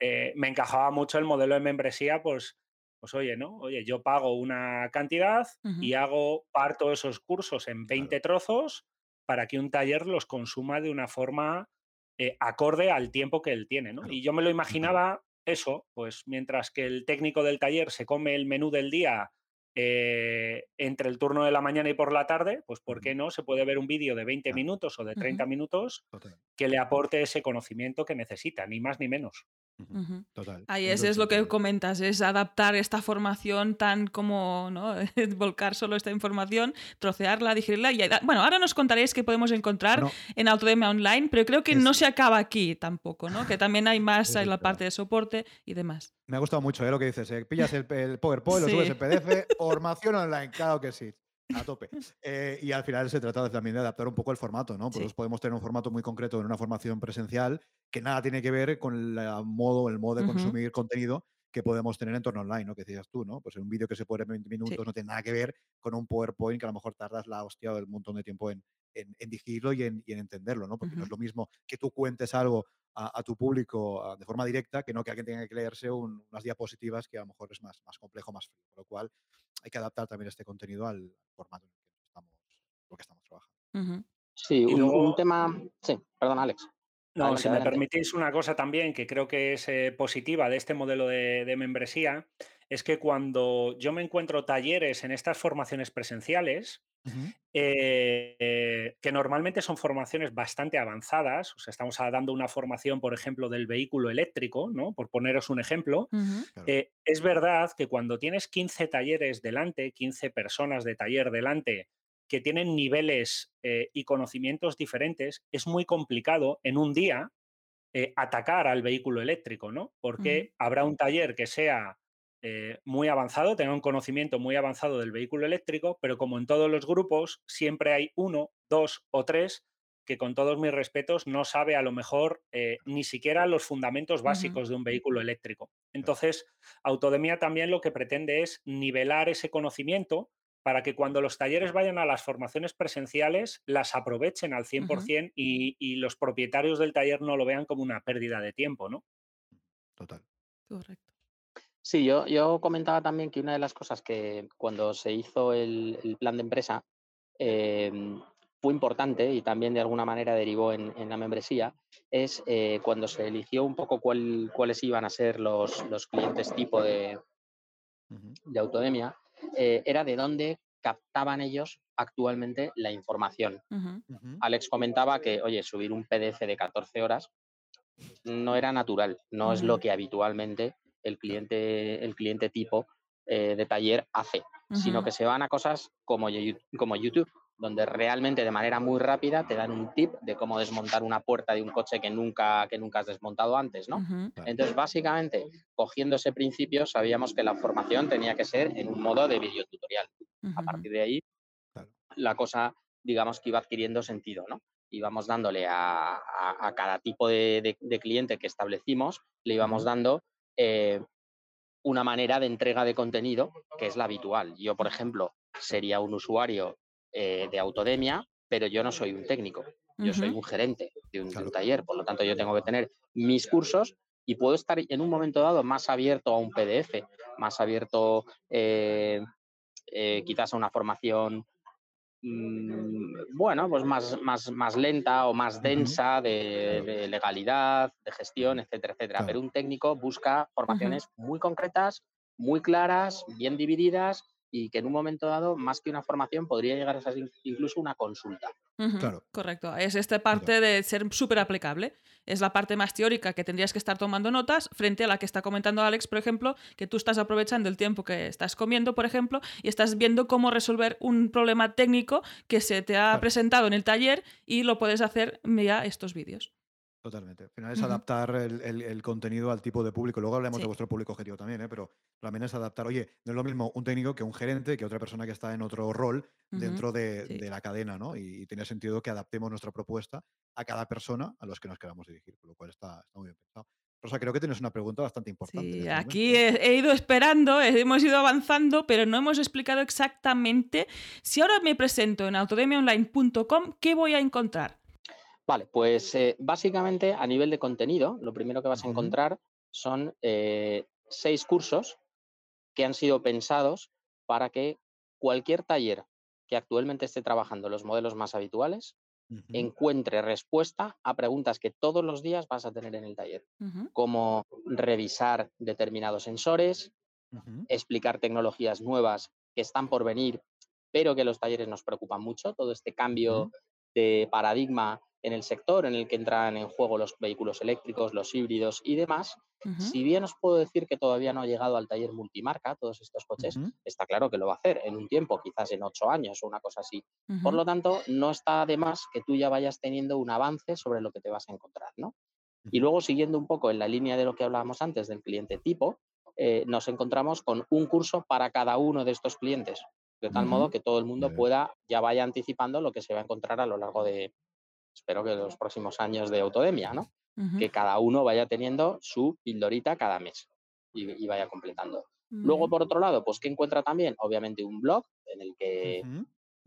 [SPEAKER 4] eh, me encajaba mucho el modelo de membresía, pues, pues oye, ¿no? Oye, yo pago una cantidad y hago, parto esos cursos en 20 trozos para que un taller los consuma de una forma eh, acorde al tiempo que él tiene, ¿no? Y yo me lo imaginaba eso, pues mientras que el técnico del taller se come el menú del día eh, entre el turno de la mañana y por la tarde, pues ¿por qué no? Se puede ver un vídeo de 20 minutos o de 30 minutos que le aporte ese conocimiento que necesita, ni más ni menos.
[SPEAKER 2] Total. Ahí es, es lo que comentas, es adaptar esta formación tan como, ¿no? [LAUGHS] Volcar solo esta información, trocearla, digerirla. Y, bueno, ahora nos contaréis qué podemos encontrar en Autodemia Online, pero creo que no se acaba aquí tampoco, ¿no? Que también hay más en la parte de soporte y demás.
[SPEAKER 1] Me ha gustado mucho ¿eh? lo que dices. ¿eh? Pillas el, PowerPoint, lo subes en PDF, [LAUGHS] formación online, claro que sí a tope. Eh, y al final se trata también de adaptar un poco el formato, ¿no? Pues podemos tener un formato muy concreto en una formación presencial que nada tiene que ver con el modo, el modo de consumir contenido que podemos tener en torno online, ¿no? Que decías tú, ¿no? Pues un vídeo que se puede en 20 minutos no tiene nada que ver con un PowerPoint que a lo mejor tardas la hostia del montón de tiempo en, en, digerirlo y en, entenderlo, ¿no? Porque no es lo mismo que tú cuentes algo a, tu público de forma directa que no que alguien tenga que leerse unas diapositivas que a lo mejor es más, más complejo, más frío. Por lo cual hay que adaptar también este contenido al formato en el que estamos, lo que estamos trabajando.
[SPEAKER 3] Sí, un, tema. Sí, perdón, Alex.
[SPEAKER 4] No, si me permitís una cosa también que creo que es eh, positiva de este modelo de, membresía, es que cuando yo me encuentro talleres en estas formaciones presenciales, eh, que normalmente son formaciones bastante avanzadas, o sea, estamos dando una formación, por ejemplo, del vehículo eléctrico, ¿no? Por poneros un ejemplo, eh, es verdad que cuando tienes 15 talleres delante, 15 personas de taller delante, que tienen niveles eh, y conocimientos diferentes, es muy complicado en un día eh, atacar al vehículo eléctrico, ¿no? Porque habrá un taller que sea eh, muy avanzado, tenga un conocimiento muy avanzado del vehículo eléctrico, pero como en todos los grupos, siempre hay uno, dos o tres que con todos mis respetos no sabe a lo mejor ni siquiera los fundamentos básicos de un vehículo eléctrico. Entonces, Autodemia también lo que pretende es nivelar ese conocimiento para que cuando los talleres vayan a las formaciones presenciales las aprovechen al 100% y, los propietarios del taller no lo vean como una pérdida de tiempo, ¿no?
[SPEAKER 1] Total.
[SPEAKER 2] Correcto.
[SPEAKER 3] Sí, yo, yo comentaba también que una de las cosas que cuando se hizo el, plan de empresa em, fue importante y también de alguna manera derivó en, la membresía, es eh, cuando se eligió un poco cuáles iban a ser los, clientes tipo de, de Autodemia, eh, era de dónde captaban ellos actualmente la información. Alex comentaba que, oye, subir un PDF de 14 horas no era natural, no es lo que habitualmente el cliente, el cliente tipo eh, de taller hace, sino que se van a cosas como, como YouTube, donde realmente de manera muy rápida te dan un tip de cómo desmontar una puerta de un coche que nunca, que nunca has desmontado antes, ¿no? Entonces, básicamente, cogiendo ese principio, sabíamos que la formación tenía que ser en un modo de videotutorial. A partir de ahí, la cosa, digamos que iba adquiriendo sentido, ¿no? Íbamos dándole a, cada tipo de, cliente que establecimos, le íbamos dando eh, una manera de entrega de contenido que es la habitual. Yo, por ejemplo, sería un usuario eh, de autodemia, pero yo no soy un técnico, yo soy un gerente de un, taller, por lo tanto yo tengo que tener mis cursos y puedo estar en un momento dado más abierto a un PDF, más abierto eh, eh, quizás a una formación bueno, pues más, más, más, lenta o más densa de, legalidad, de gestión, etcétera, etcétera. Pero un técnico busca formaciones muy concretas, muy claras, bien divididas y que en un momento dado, más que una formación, podría llegar a ser incluso una consulta.
[SPEAKER 1] Claro.
[SPEAKER 2] Correcto. Es esta parte de ser súper aplicable. Es la parte más teórica que tendrías que estar tomando notas frente a la que está comentando Alex, por ejemplo, que tú estás aprovechando el tiempo que estás comiendo, por ejemplo, y estás viendo cómo resolver un problema técnico que se te ha presentado en el taller y lo puedes hacer vía estos vídeos.
[SPEAKER 1] Totalmente. Al final es adaptar el, contenido al tipo de público. Luego hablaremos de vuestro público objetivo también, ¿eh? pero también es adaptar. Oye, no es lo mismo un técnico que un gerente, que otra persona que está en otro rol dentro de, la cadena, ¿no? Y, tiene sentido que adaptemos nuestra propuesta a cada persona a los que nos queramos dirigir, por lo cual está, muy bien pensado. Rosa, creo que tienes una pregunta bastante importante.
[SPEAKER 2] Sí, aquí he, ido esperando, hemos ido avanzando, pero no hemos explicado exactamente. Si ahora me presento en autodemiaonline.com, ¿qué voy a encontrar?
[SPEAKER 3] Vale, pues eh, básicamente a nivel de contenido, lo primero que vas a encontrar son eh, seis cursos que han sido pensados para que cualquier taller que actualmente esté trabajando los modelos más habituales encuentre respuesta a preguntas que todos los días vas a tener en el taller, como revisar determinados sensores, explicar tecnologías nuevas que están por venir, pero que los talleres nos preocupan mucho, todo este cambio de paradigma en el sector en el que entran en juego los vehículos eléctricos, los híbridos y demás. Si bien os puedo decir que todavía no ha llegado al taller multimarca todos estos coches, está claro que lo va a hacer en un tiempo, quizás en ocho años o una cosa así. Por lo tanto, no está de más que tú ya vayas teniendo un avance sobre lo que te vas a encontrar, ¿no? Y luego, siguiendo un poco en la línea de lo que hablábamos antes del cliente tipo, eh, nos encontramos con un curso para cada uno de estos clientes, de tal modo que todo el mundo pueda, ya vaya anticipando lo que se va a encontrar a lo largo de, espero que los próximos años de Autodemia, ¿no? Que cada uno vaya teniendo su pildorita cada mes y, vaya completando. Luego, por otro lado, pues que encuentra también, obviamente, un blog en el que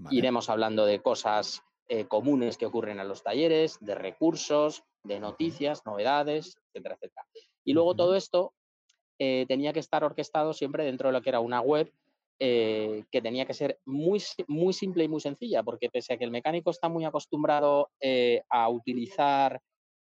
[SPEAKER 3] iremos hablando de cosas eh, comunes que ocurren en los talleres, de recursos, de noticias, novedades, etcétera, etcétera. Y luego todo esto eh, tenía que estar orquestado siempre dentro de lo que era una web eh, que tenía que ser muy, muy simple y muy sencilla, porque pese a que el mecánico está muy acostumbrado eh, a utilizar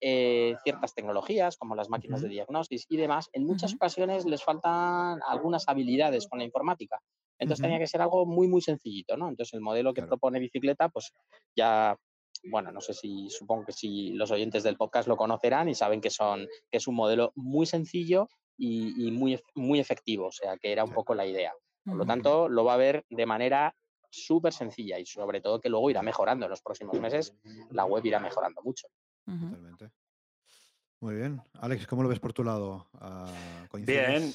[SPEAKER 3] eh, ciertas tecnologías como las máquinas de diagnosis y demás, en muchas ocasiones les faltan algunas habilidades con la informática. Entonces tenía que ser algo muy, muy sencillito, ¿no? Entonces el modelo que propone Bicicleta, pues ya, bueno, no sé si, supongo que si los oyentes del podcast lo conocerán y saben que, son, que es un modelo muy sencillo y, muy, muy efectivo, o sea, que era un poco la idea. Por lo tanto, lo va a ver de manera súper sencilla y sobre todo que luego irá mejorando en los próximos meses. La web irá mejorando mucho.
[SPEAKER 1] Totalmente. Muy bien. Alex, ¿cómo lo ves por tu lado? Ah,
[SPEAKER 4] bien,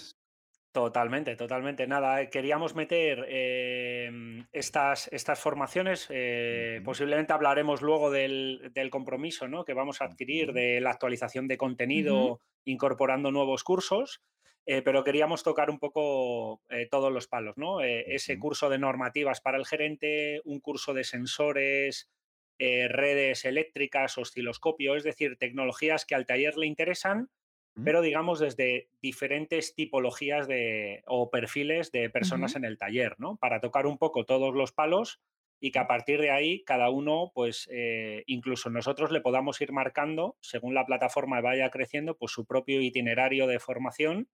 [SPEAKER 4] Totalmente, totalmente. Nada, eh, queríamos meter em, estas, estas formaciones. Eh, posiblemente hablaremos luego del, compromiso ¿no? que vamos a adquirir de la actualización de contenido incorporando nuevos cursos. Eh, pero queríamos tocar un poco eh, todos los palos, ¿no? Eh, ese curso de normativas para el gerente, un curso de sensores, redes eléctricas, osciloscopio, es decir, tecnologías que al taller le interesan, pero digamos desde diferentes tipologías de, o perfiles de personas en el taller, ¿no? Para tocar un poco todos los palos y que a partir de ahí cada uno, pues eh, incluso nosotros le podamos ir marcando, según la plataforma vaya creciendo, pues su propio itinerario de formación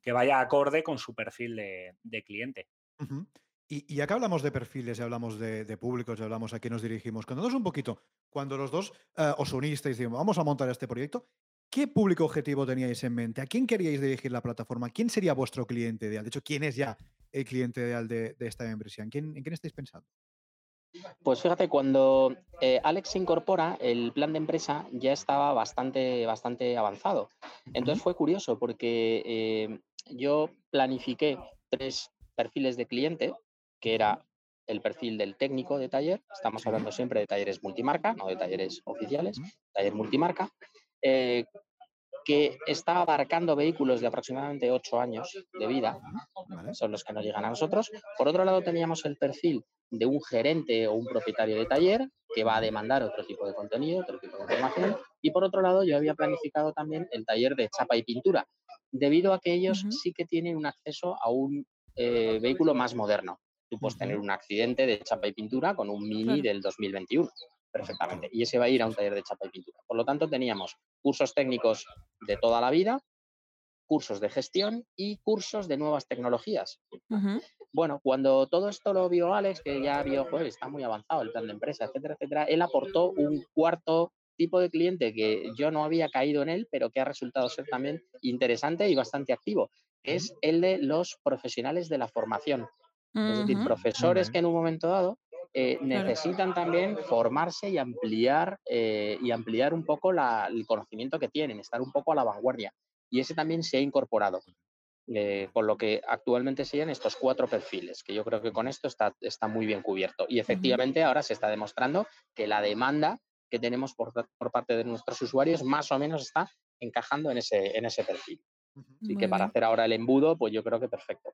[SPEAKER 4] que vaya acorde con su perfil de, cliente.
[SPEAKER 1] y, acá hablamos de perfiles, y hablamos de, públicos, y hablamos a quién nos dirigimos. Cuando un poquito, cuando los dos eh, os unisteis y dijimos, vamos a montar este proyecto, ¿qué público objetivo teníais en mente? ¿A quién queríais dirigir la plataforma? ¿Quién sería vuestro cliente ideal? De hecho, ¿quién es ya el cliente ideal de, esta membresía? ¿En quién, ¿En quién estáis pensando?
[SPEAKER 3] Pues fíjate, cuando eh, Alex se incorpora, el plan de empresa ya estaba bastante, bastante avanzado. Entonces fue curioso porque eh, yo planifiqué tres perfiles de cliente, que era el perfil del técnico de taller, estamos hablando siempre de talleres multimarca, no de talleres oficiales, taller multimarca, eh, que está abarcando vehículos de aproximadamente ocho años de vida, son los que nos llegan a nosotros. Por otro lado, teníamos el perfil de un gerente o un propietario de taller que va a demandar otro tipo de contenido, otro tipo de información. Y por otro lado, yo había planificado también el taller de chapa y pintura, debido a que ellos sí que tienen un acceso a un eh, vehículo más moderno. Tú puedes tener un accidente de chapa y pintura con un Mini del 2021 perfectamente. Y ese va a ir a un taller de chapa y pintura. Por lo tanto, teníamos cursos técnicos de toda la vida, cursos de gestión y cursos de nuevas tecnologías. bueno, cuando todo esto lo vio Alex, que ya vio, joder, está muy avanzado el plan de empresa, etcétera, etcétera, él aportó un cuarto tipo de cliente que yo no había caído en él, pero que ha resultado ser también interesante y bastante activo, que es el de los profesionales de la formación. Es decir, profesores que en un momento dado eh, necesitan también formarse y ampliar, eh, y ampliar un poco el conocimiento que tienen, estar un poco a la vanguardia. Y ese también se ha incorporado. Eh, con lo que actualmente serían estos cuatro perfiles, que yo creo que con esto está, está muy bien cubierto. Y efectivamente ahora se está demostrando que la demanda que tenemos por, por, parte de nuestros usuarios más o menos está encajando en ese, en ese perfil. Así que para hacer ahora el embudo, pues yo creo que perfecto.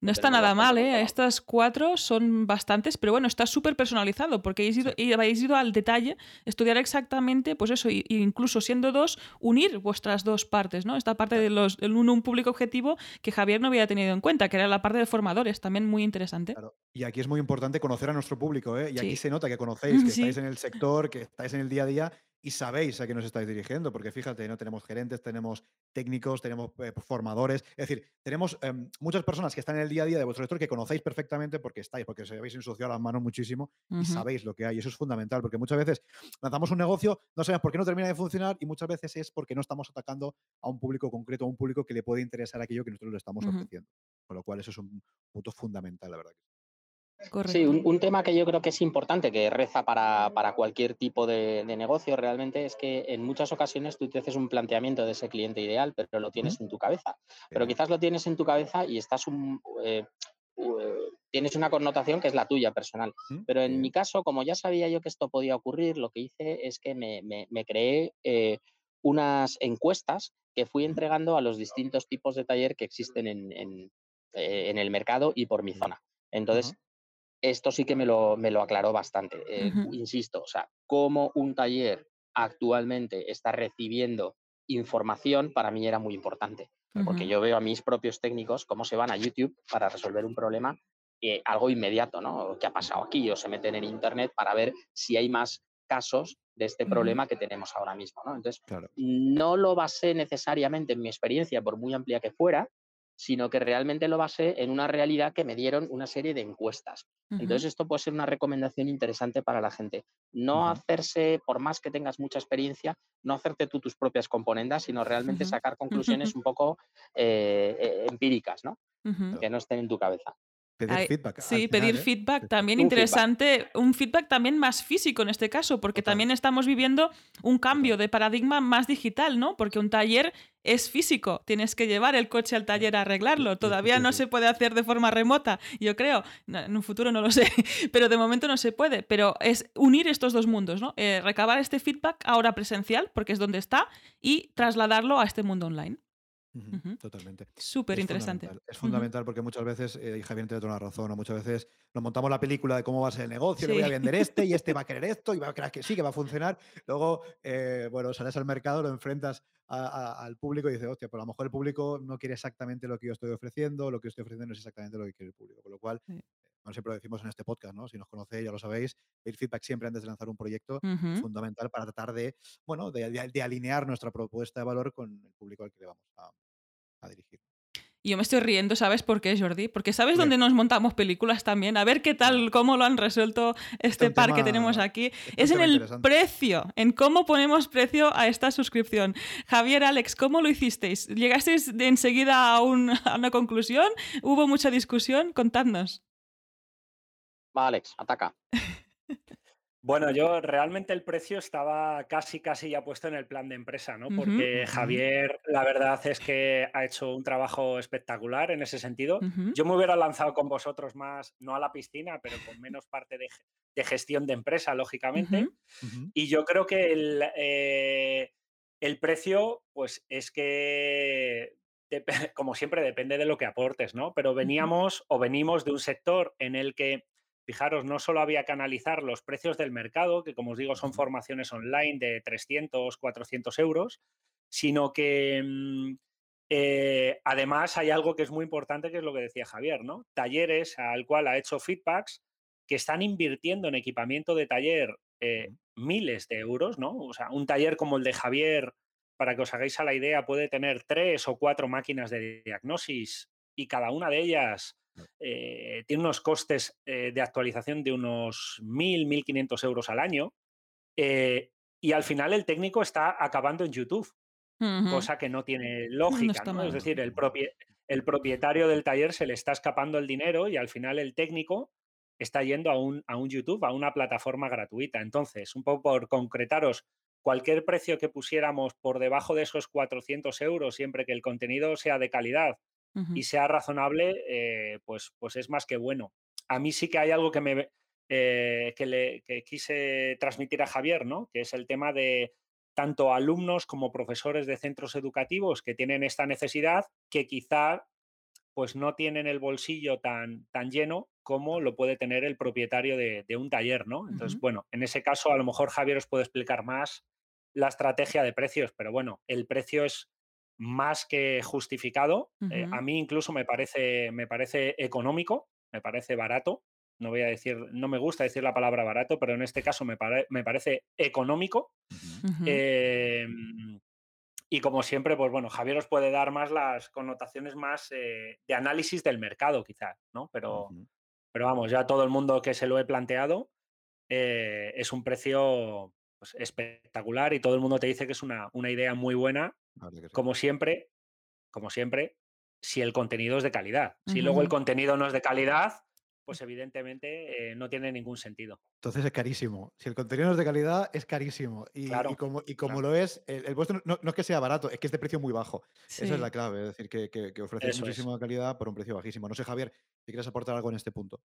[SPEAKER 2] No está nada mal, ¿eh? Estas cuatro son bastantes, pero bueno, está súper personalizado porque habéis ido, habéis ido, al detalle, estudiar exactamente, pues eso, incluso siendo dos, unir vuestras dos partes, ¿no? Esta parte de los, un, un, público objetivo que Javier no había tenido en cuenta, que era la parte de formadores, también muy interesante.
[SPEAKER 1] Y aquí es muy importante conocer a nuestro público, ¿eh? Y aquí se nota que conocéis, que [LAUGHS] estáis en el sector, que estáis en el día a día y sabéis a qué nos estáis dirigiendo, porque fíjate, no tenemos gerentes, tenemos técnicos, tenemos eh, formadores, es decir, tenemos em, muchas personas que están en el día a día de vuestro sector que conocéis perfectamente porque estáis, porque se habéis ensuciado las manos muchísimo y sabéis lo que hay. Eso es fundamental, porque muchas veces lanzamos un negocio, no sabemos por qué no termina de funcionar y muchas veces es porque no estamos atacando a un público concreto, a un público que le puede interesar aquello que nosotros le estamos ofreciendo. Con lo cual, eso es un punto fundamental, la verdad.
[SPEAKER 3] Sí, un, tema que yo creo que es importante, que reza para, cualquier tipo de, negocio realmente, es que en muchas ocasiones tú te haces un planteamiento de ese cliente ideal, pero lo tienes en tu cabeza. Pero quizás lo tienes en tu cabeza y estás un, eh, tienes una connotación que es la tuya personal. Pero en mi caso, como ya sabía yo que esto podía ocurrir, lo que hice es que me, creé eh, unas encuestas que fui entregando a los distintos tipos de taller que existen en, en, eh, el mercado y por mi zona. Entonces, esto sí que me lo, me lo aclaró bastante. Eh, insisto, o sea, cómo un taller actualmente está recibiendo información para mí era muy importante, porque yo veo a mis propios técnicos cómo se van a YouTube para resolver un problema, eh, algo inmediato, ¿no? ¿Qué ha pasado aquí? O se meten en Internet para ver si hay más casos de este problema que tenemos ahora mismo, ¿no? Entonces, no lo basé necesariamente en mi experiencia, por muy amplia que fuera, sino que realmente lo basé en una realidad que me dieron una serie de encuestas. Entonces, esto puede ser una recomendación interesante para la gente. No hacerse, por más que tengas mucha experiencia, no hacerte tú tus propias componendas, sino realmente sacar conclusiones un poco eh, eh, empíricas, ¿no? Que no estén en tu cabeza.
[SPEAKER 1] Pedir feedback.
[SPEAKER 2] Sí, pedir ¿eh? feedback también interesante, un feedback también más físico en este caso, porque también estamos viviendo un cambio de paradigma más digital, ¿no? Porque un taller es físico, tienes que llevar el coche al taller a arreglarlo, todavía no se puede hacer de forma remota, yo creo, en un futuro no lo sé, [LAUGHS] pero de momento no se puede, pero es unir estos dos mundos, ¿no? Eh, recabar este feedback ahora presencial, porque es donde está, y trasladarlo a este mundo online.
[SPEAKER 1] Totalmente.
[SPEAKER 2] Súper interesante.
[SPEAKER 1] Es fundamental porque muchas veces, eh, y Javier tiene toda la razón, muchas veces nos montamos la película de cómo va a ser el negocio, le voy a vender este y este va a querer [LAUGHS] esto y va a creer que sí, que va a funcionar. Luego, eh, bueno, sales al mercado, lo enfrentas al público y dices, hostia, pues a lo mejor el público no quiere exactamente lo que yo estoy ofreciendo, lo que yo estoy ofreciendo no es exactamente lo que quiere el público. Con lo cual, no siempre lo decimos en este podcast, ¿no? Si nos conocéis, ya lo sabéis, pedir feedback siempre antes de lanzar un proyecto es fundamental para tratar de, bueno, de, alinear nuestra propuesta de valor con el público al que le vamos a, a dirigir.
[SPEAKER 2] Y yo me estoy riendo, ¿sabes por qué, Jordi? Porque ¿sabes dónde nos montamos películas también? A ver qué tal, cómo lo han resuelto este par que tenemos aquí. Es en el precio, en cómo ponemos precio a esta suscripción. Javier, Alex, ¿cómo lo hicisteis? ¿Llegasteis de enseguida a, a una conclusión? ¿Hubo mucha discusión? Contadnos.
[SPEAKER 3] Va, Alex, ataca. [LAUGHS]
[SPEAKER 4] Bueno, yo realmente el precio estaba casi, casi ya puesto en el plan de empresa, ¿no? Porque Javier, la verdad es que ha hecho un trabajo espectacular en ese sentido. Yo me hubiera lanzado con vosotros más, no a la piscina, pero con menos parte de, gestión de empresa, lógicamente. Y yo creo que el, eh, el precio, pues es que [LAUGHS] como siempre, depende de lo que aportes, ¿no? Pero veníamos o venimos de un sector en el que Fijaros, no solo había que analizar los precios del mercado, que como os digo son formaciones online de 300, 400 euros, sino que mm, eh, además hay algo que es muy importante, que es lo que decía Javier, ¿no? Talleres al cual ha hecho feedbacks que están invirtiendo en equipamiento de taller eh, miles de euros, ¿no? O sea, un taller como el de Javier, para que os hagáis a la idea, puede tener tres o cuatro máquinas de diagnosis y cada una de ellas eh, tiene unos costes eh, de actualización de unos 1.000, 1.500 euros al año. y al final el técnico está acabando en YouTube, cosa que no tiene [LAUGHS] lógica. Es decir, el, el propietario del taller se le está escapando el dinero y al final el técnico está yendo a un, a un YouTube, a una plataforma gratuita. Entonces, un poco por concretaros, cualquier precio que pusiéramos por debajo de esos 400 euros, siempre que el contenido sea de calidad y sea razonable, eh, pues, pues es más que bueno. A mí sí que hay algo que me eh, que le quise transmitir a Javier, ¿no? Que es el tema de tanto alumnos como profesores de centros educativos que tienen esta necesidad, que quizá pues no tienen el bolsillo tan, tan lleno como lo puede tener el propietario de, un taller, ¿no? Entonces, bueno, en ese caso a lo mejor Javier os puede explicar más la estrategia de precios, pero bueno, el precio es más que justificado. Eh, a mí incluso me parece, me parece económico, me parece barato. No voy a decir, no me gusta decir la palabra barato, pero en este caso me, me parece económico. Y como siempre, pues bueno, Javier os puede dar más las connotaciones más eh, de análisis del mercado, quizás, ¿no? Pero, pero vamos, ya todo el mundo que se lo he planteado eh, es un precio pues, espectacular y todo el mundo te dice que es una, una idea muy buena. Como siempre, como siempre, si el contenido es de calidad. Si luego el contenido no es de calidad, pues evidentemente eh, no tiene ningún sentido.
[SPEAKER 1] Entonces es carísimo. Si el contenido no es de calidad, es carísimo. Y, como, y como lo es, el, vuestro no, es que sea barato, es que es de precio muy bajo. Esa es la clave, es decir, que, que, ofrece muchísima calidad por un precio bajísimo. No sé, Javier, si quieres aportar algo en este punto.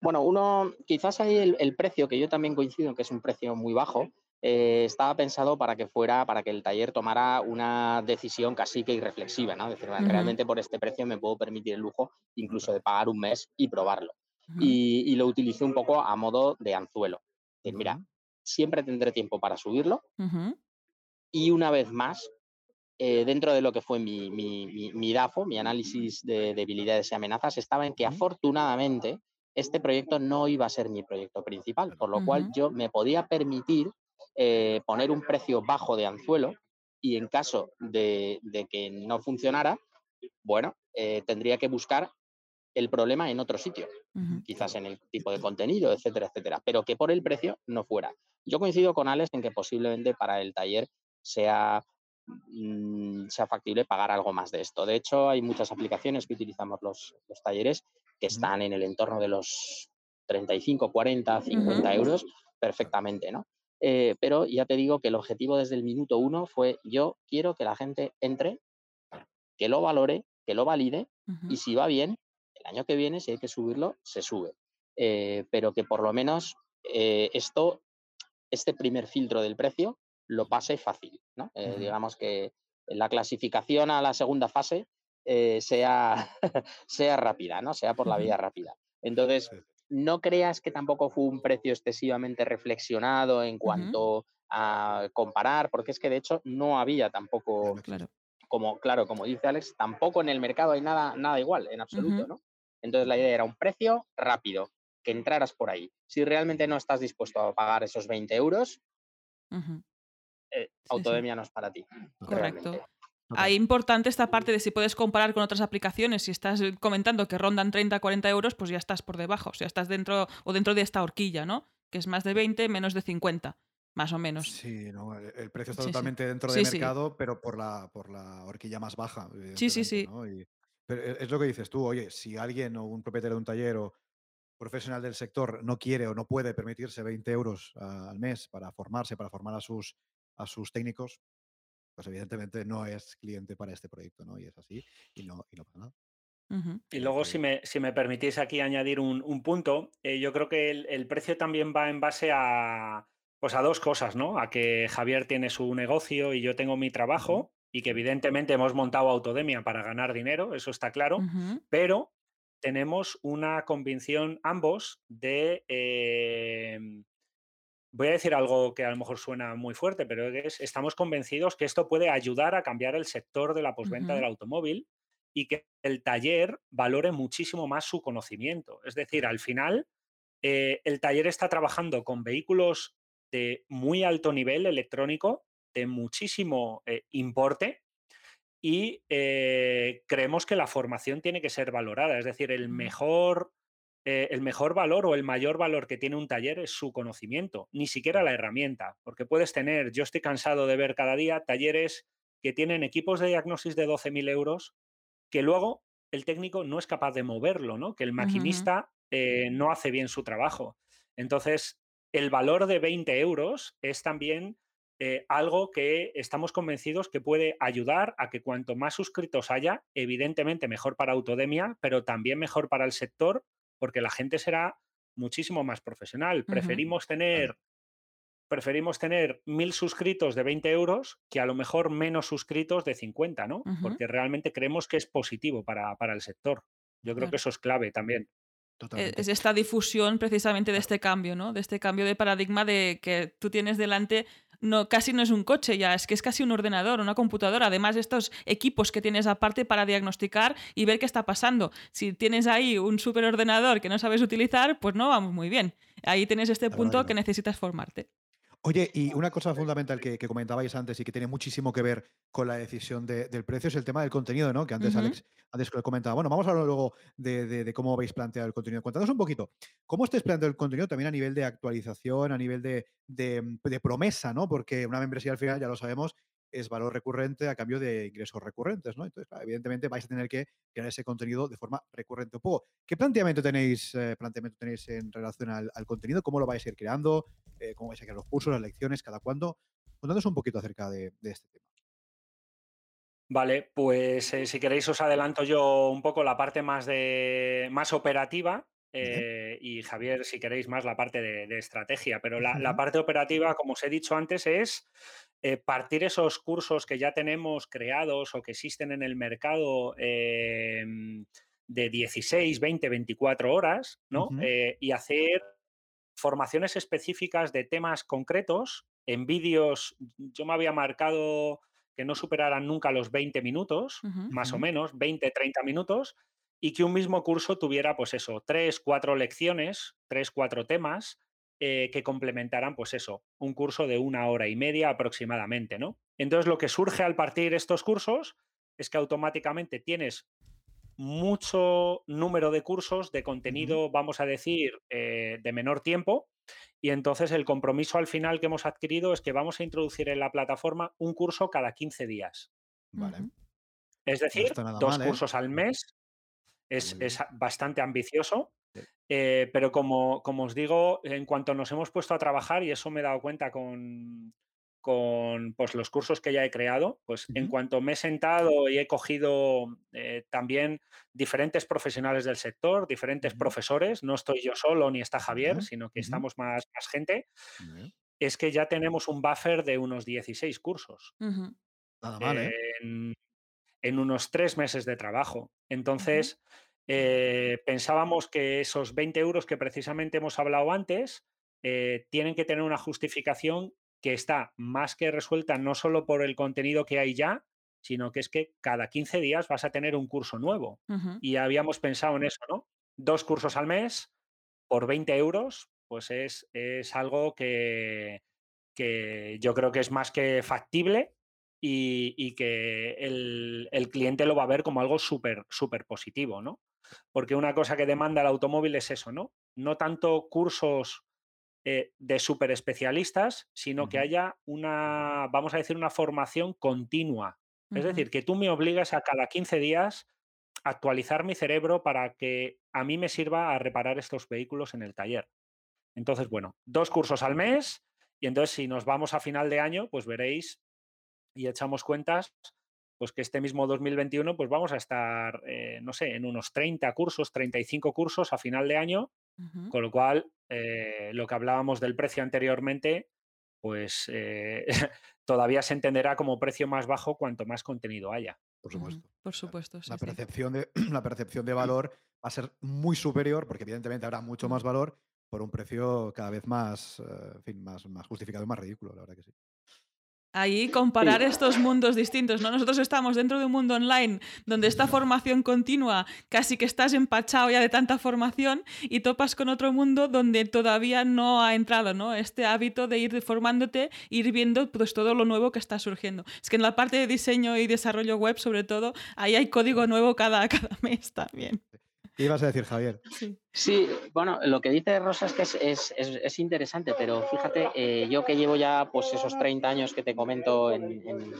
[SPEAKER 3] Bueno, uno, quizás ahí el, el precio, que yo también coincido en que es un precio muy bajo, eh, estaba pensado para que fuera, para que el taller tomara una decisión casi que irreflexiva, ¿no? Decir, realmente por este precio me puedo permitir el lujo incluso de pagar un mes y probarlo. y, lo utilicé un poco a modo de anzuelo. Decir, mira, siempre tendré tiempo para subirlo. Y una vez más, eh, dentro de lo que fue mi, mi, mi, DAFO, mi análisis de debilidades y amenazas, estaba en que afortunadamente este proyecto no iba a ser mi proyecto principal, por lo cual yo me podía permitir eh, poner un precio bajo de anzuelo y en caso de, que no funcionara, bueno, eh, tendría que buscar el problema en otro sitio, quizás en el tipo de contenido, etcétera, etcétera, pero que por el precio no fuera. Yo coincido con Alex en que posiblemente para el taller sea, mm, sea factible pagar algo más de esto. De hecho, hay muchas aplicaciones que utilizamos los, talleres que están en el entorno de los 35, 40, 50 euros perfectamente, ¿no? Eh, pero ya te digo que el objetivo desde el minuto uno fue yo quiero que la gente entre, que lo valore, que lo valide y si va bien, el año que viene, si hay que subirlo, se sube. Eh, pero que por lo menos eh, esto, este primer filtro del precio, lo pase fácil. ¿no? Digamos que la clasificación a la segunda fase sea, [LAUGHS] sea rápida, ¿no? sea por la vía rápida. Entonces, no creas que tampoco fue un precio excesivamente reflexionado en cuanto a comparar, porque es que de hecho no había tampoco, claro. como claro, como dice Alex, tampoco en el mercado hay nada, nada igual, en absoluto, ¿no? Entonces la idea era un precio rápido, que entraras por ahí. Si realmente no estás dispuesto a pagar esos 20 euros, eh, Autodemia no es para ti.
[SPEAKER 2] Correcto. Ahí importante esta parte de si puedes comparar con otras aplicaciones. Si estás comentando que rondan 30, 40 euros, pues ya estás por debajo. O sea, estás dentro o dentro de esta horquilla, ¿no? Que es más de 20, menos de 50, más o menos.
[SPEAKER 1] Sí, no, el precio está totalmente dentro del mercado, pero por la, por la horquilla más baja.
[SPEAKER 2] Sí, sí, sí.
[SPEAKER 1] pero e, es lo que dices tú, oye, si alguien o un propietario de un taller o profesional del sector no quiere o no puede permitirse 20 euros al mes para formarse, para formar a sus, a sus técnicos, pues evidentemente no es cliente para este proyecto, ¿no? Y es así y no, y no pasa nada.
[SPEAKER 4] Y luego, si me, si me permitís aquí añadir un, punto, eh, yo creo que el, precio también va en base a, pues a dos cosas, ¿no? A que Javier tiene su negocio y yo tengo mi trabajo y que evidentemente hemos montado Autodemia para ganar dinero, eso está claro, pero tenemos una convicción ambos de em, voy a decir algo que a lo mejor suena muy fuerte, pero es, estamos convencidos que esto puede ayudar a cambiar el sector de la posventa del automóvil y que el taller valore muchísimo más su conocimiento. Es decir, al final, eh, el taller está trabajando con vehículos de muy alto nivel electrónico, de muchísimo eh, importe, y eh, creemos que la formación tiene que ser valorada. Es decir, el mejor, eh, el mejor valor o el mayor valor que tiene un taller es su conocimiento, ni siquiera la herramienta, porque puedes tener, yo estoy cansado de ver cada día talleres que tienen equipos de diagnosis de 12.000 euros que luego el técnico no es capaz de moverlo, ¿no? que el maquinista eh, no hace bien su trabajo. Entonces, el valor de 20 euros es también eh, algo que estamos convencidos que puede ayudar a que cuanto más suscritos haya, evidentemente mejor para Autodemia, pero también mejor para el sector, porque la gente será muchísimo más profesional. Preferimos tener preferimos tener mil suscritos de 20 euros que a lo mejor menos suscritos de 50, ¿no? Porque realmente creemos que es positivo para, el sector. Yo creo que eso es clave también.
[SPEAKER 2] E, es esta difusión precisamente de este cambio, ¿no? De este cambio de paradigma de que tú tienes delante no, casi no es un coche ya, es que es casi un ordenador, una computadora. Además, estos equipos que tienes aparte para diagnosticar y ver qué está pasando. Si tienes ahí un superordenador que no sabes utilizar, pues no vamos muy bien. Ahí tienes este punto que necesitas formarte.
[SPEAKER 1] Oye, y una cosa fundamental que, comentabais antes y que tiene muchísimo que ver con la decisión del precio es el tema del contenido, ¿no? Que antes Alex antes comentaba. Bueno, vamos a hablar luego de, cómo habéis planteado el contenido. Cuéntanos un poquito, ¿cómo estáis planteando el contenido también a nivel de actualización, a nivel de, de promesa, ¿no? Porque una membresía al final, ya lo sabemos, es valor recurrente a cambio de ingresos recurrentes, ¿no? Entonces, evidentemente vais a tener que crear ese contenido de forma recurrente un poco. ¿Qué planteamiento tenéis, eh, planteamiento tenéis en relación al, contenido? ¿Cómo lo vais a ir creando? Eh, ¿Cómo vais a crear los cursos, las lecciones, cada cuándo? Contándonos un poquito acerca de, este tema.
[SPEAKER 4] Vale, pues eh, si queréis os adelanto yo un poco la parte más de más operativa y Javier, si queréis más la parte de, estrategia, pero la, la, parte operativa, como os he dicho antes, es eh, partir esos cursos que ya tenemos creados o que existen en el mercado em, de 16, 20, 24 horas, ¿no? Eh, y hacer formaciones específicas de temas concretos en vídeos. Yo me había marcado que no superaran nunca los 20 minutos, más o menos, 20, 30 minutos, y que un mismo curso tuviera, pues eso, tres, cuatro lecciones, tres, cuatro temas, eh, que complementaran, pues eso, un curso de una hora y media aproximadamente, ¿no? Entonces, lo que surge al partir estos cursos es que automáticamente tienes mucho número de cursos de contenido, vamos a decir, eh, de menor tiempo. Y entonces el compromiso al final que hemos adquirido es que vamos a introducir en la plataforma un curso cada 15 días. Vale. Es decir, dos ¿eh? cursos al mes. Es, es, bastante ambicioso, eh, pero como, como, os digo, en cuanto nos hemos puesto a trabajar, y eso me he dado cuenta con, con pues, los cursos que ya he creado, pues en cuanto me he sentado y he cogido eh, también diferentes profesionales del sector, diferentes profesores, no estoy yo solo ni está Javier, sino que estamos más, más gente, es que ya tenemos un buffer de unos 16 cursos.
[SPEAKER 1] Nada mal, ¿eh?
[SPEAKER 4] En, en, unos tres meses de trabajo. Entonces, eh, pensábamos que esos 20 euros que precisamente hemos hablado antes eh, tienen que tener una justificación que está más que resuelta no solo por el contenido que hay ya, sino que es que cada 15 días vas a tener un curso nuevo. Y habíamos pensado en eso, ¿no? Dos cursos al mes por 20 euros, pues es, es algo que, que yo creo que es más que factible y, que el, el, cliente lo va a ver como algo súper, súper positivo, ¿no? Porque una cosa que demanda el automóvil es eso, ¿no? No tanto cursos eh, de super especialistas, sino que haya una, vamos a decir, una formación continua. Es decir, que tú me obligas a cada 15 días actualizar mi cerebro para que a mí me sirva a reparar estos vehículos en el taller. Entonces, bueno, dos cursos al mes y entonces si nos vamos a final de año, pues veréis y echamos cuentas, pues que este mismo 2021 pues vamos a estar, eh, no sé, en unos 30 cursos, 35 cursos a final de año, con lo cual eh, lo que hablábamos del precio anteriormente, pues eh, [LAUGHS] todavía se entenderá como precio más bajo cuanto más contenido haya.
[SPEAKER 1] Por supuesto.
[SPEAKER 2] Por supuesto. [CLEARS THROAT]
[SPEAKER 1] la, percepción de, la percepción de valor va a ser muy superior, porque evidentemente habrá mucho más valor por un precio cada vez más, en fin, más, más justificado y más ridículo, la verdad que sí.
[SPEAKER 2] Ahí comparar estos mundos distintos, ¿no? Nosotros estamos dentro de un mundo online donde esta formación continua, casi que estás empachado ya de tanta formación y topas con otro mundo donde todavía no ha entrado, ¿no? Este hábito de ir formándote, ir viendo pues todo lo nuevo que está surgiendo. Es que en la parte de diseño y desarrollo web, sobre todo, ahí hay código nuevo cada, [LAUGHS] cada mes también.
[SPEAKER 1] ¿Qué ibas a decir, Javier?
[SPEAKER 3] Sí. bueno, lo que dice Rosa es que es, interesante, pero fíjate, eh, yo que llevo ya pues esos 30 años que te comento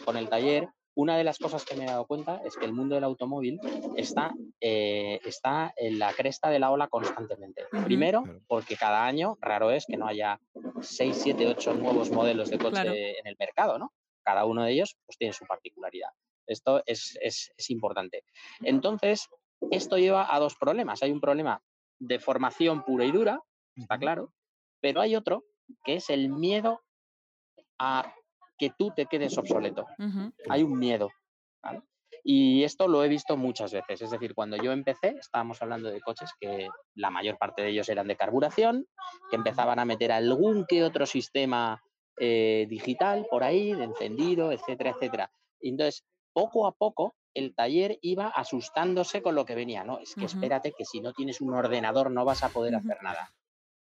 [SPEAKER 3] con el taller, una de las cosas que me he dado cuenta es que el mundo del automóvil está, eh, está en la cresta de la ola constantemente. Primero, porque cada año raro es que no haya 6, 7, 8 nuevos modelos de coche en el mercado, ¿no? Cada uno de ellos pues, tiene su particularidad. Esto es, es importante. Entonces, esto lleva a dos problemas. Hay un problema de formación pura y dura, está claro, pero hay otro que es el miedo a que tú te quedes obsoleto. Hay un miedo. Y esto lo he visto muchas veces. Es decir, cuando yo empecé, estábamos hablando de coches que la mayor parte de ellos eran de carburación, que empezaban a meter algún que otro sistema eh, digital por ahí, de encendido, etcétera, etcétera. entonces, poco a poco, el taller iba asustándose con lo que venía, ¿no? Es que espérate que si no tienes un ordenador no vas a poder hacer nada.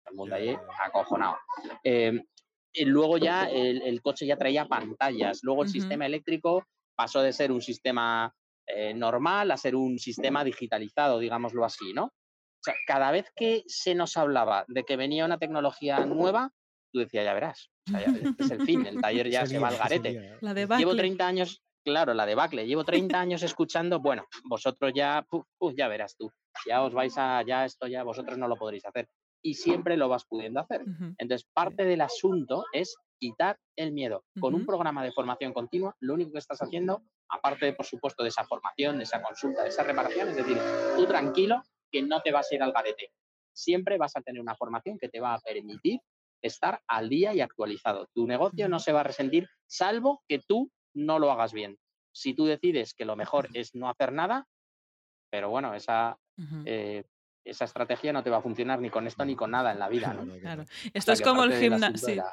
[SPEAKER 3] El mundo ahí acojonado. Em, y luego ya el, coche ya traía pantallas, luego el sistema eléctrico pasó de ser un sistema eh, normal a ser un sistema digitalizado, digámoslo así, ¿no? O sea, cada vez que se nos hablaba de que venía una tecnología nueva, tú decías, ya verás, es el fin, el [LAUGHS] taller ya se va al [LAUGHS] garete. Llevo 30 años, Claro, la debacle. Llevo 30 años escuchando, bueno, vosotros ya, ya verás tú, ya os vais a, ya esto ya vosotros no lo podréis hacer. Y siempre lo vas pudiendo hacer. Entonces, parte del asunto es quitar el miedo. Con un programa de formación continua, lo único que estás haciendo, aparte, por supuesto, de esa formación, de esa consulta, de esa reparación, es decir, tú tranquilo que no te vas a ir al garete. Siempre vas a tener una formación que te va a permitir estar al día y actualizado. Tu negocio no se va a resentir, salvo que tú no lo hagas bien. Si tú decides que lo mejor es no hacer nada, pero bueno, esa, eh, esa estrategia no te va a funcionar ni con esto ni con nada en la vida. [LAUGHS]
[SPEAKER 2] Claro. Esto es como el gimnasio.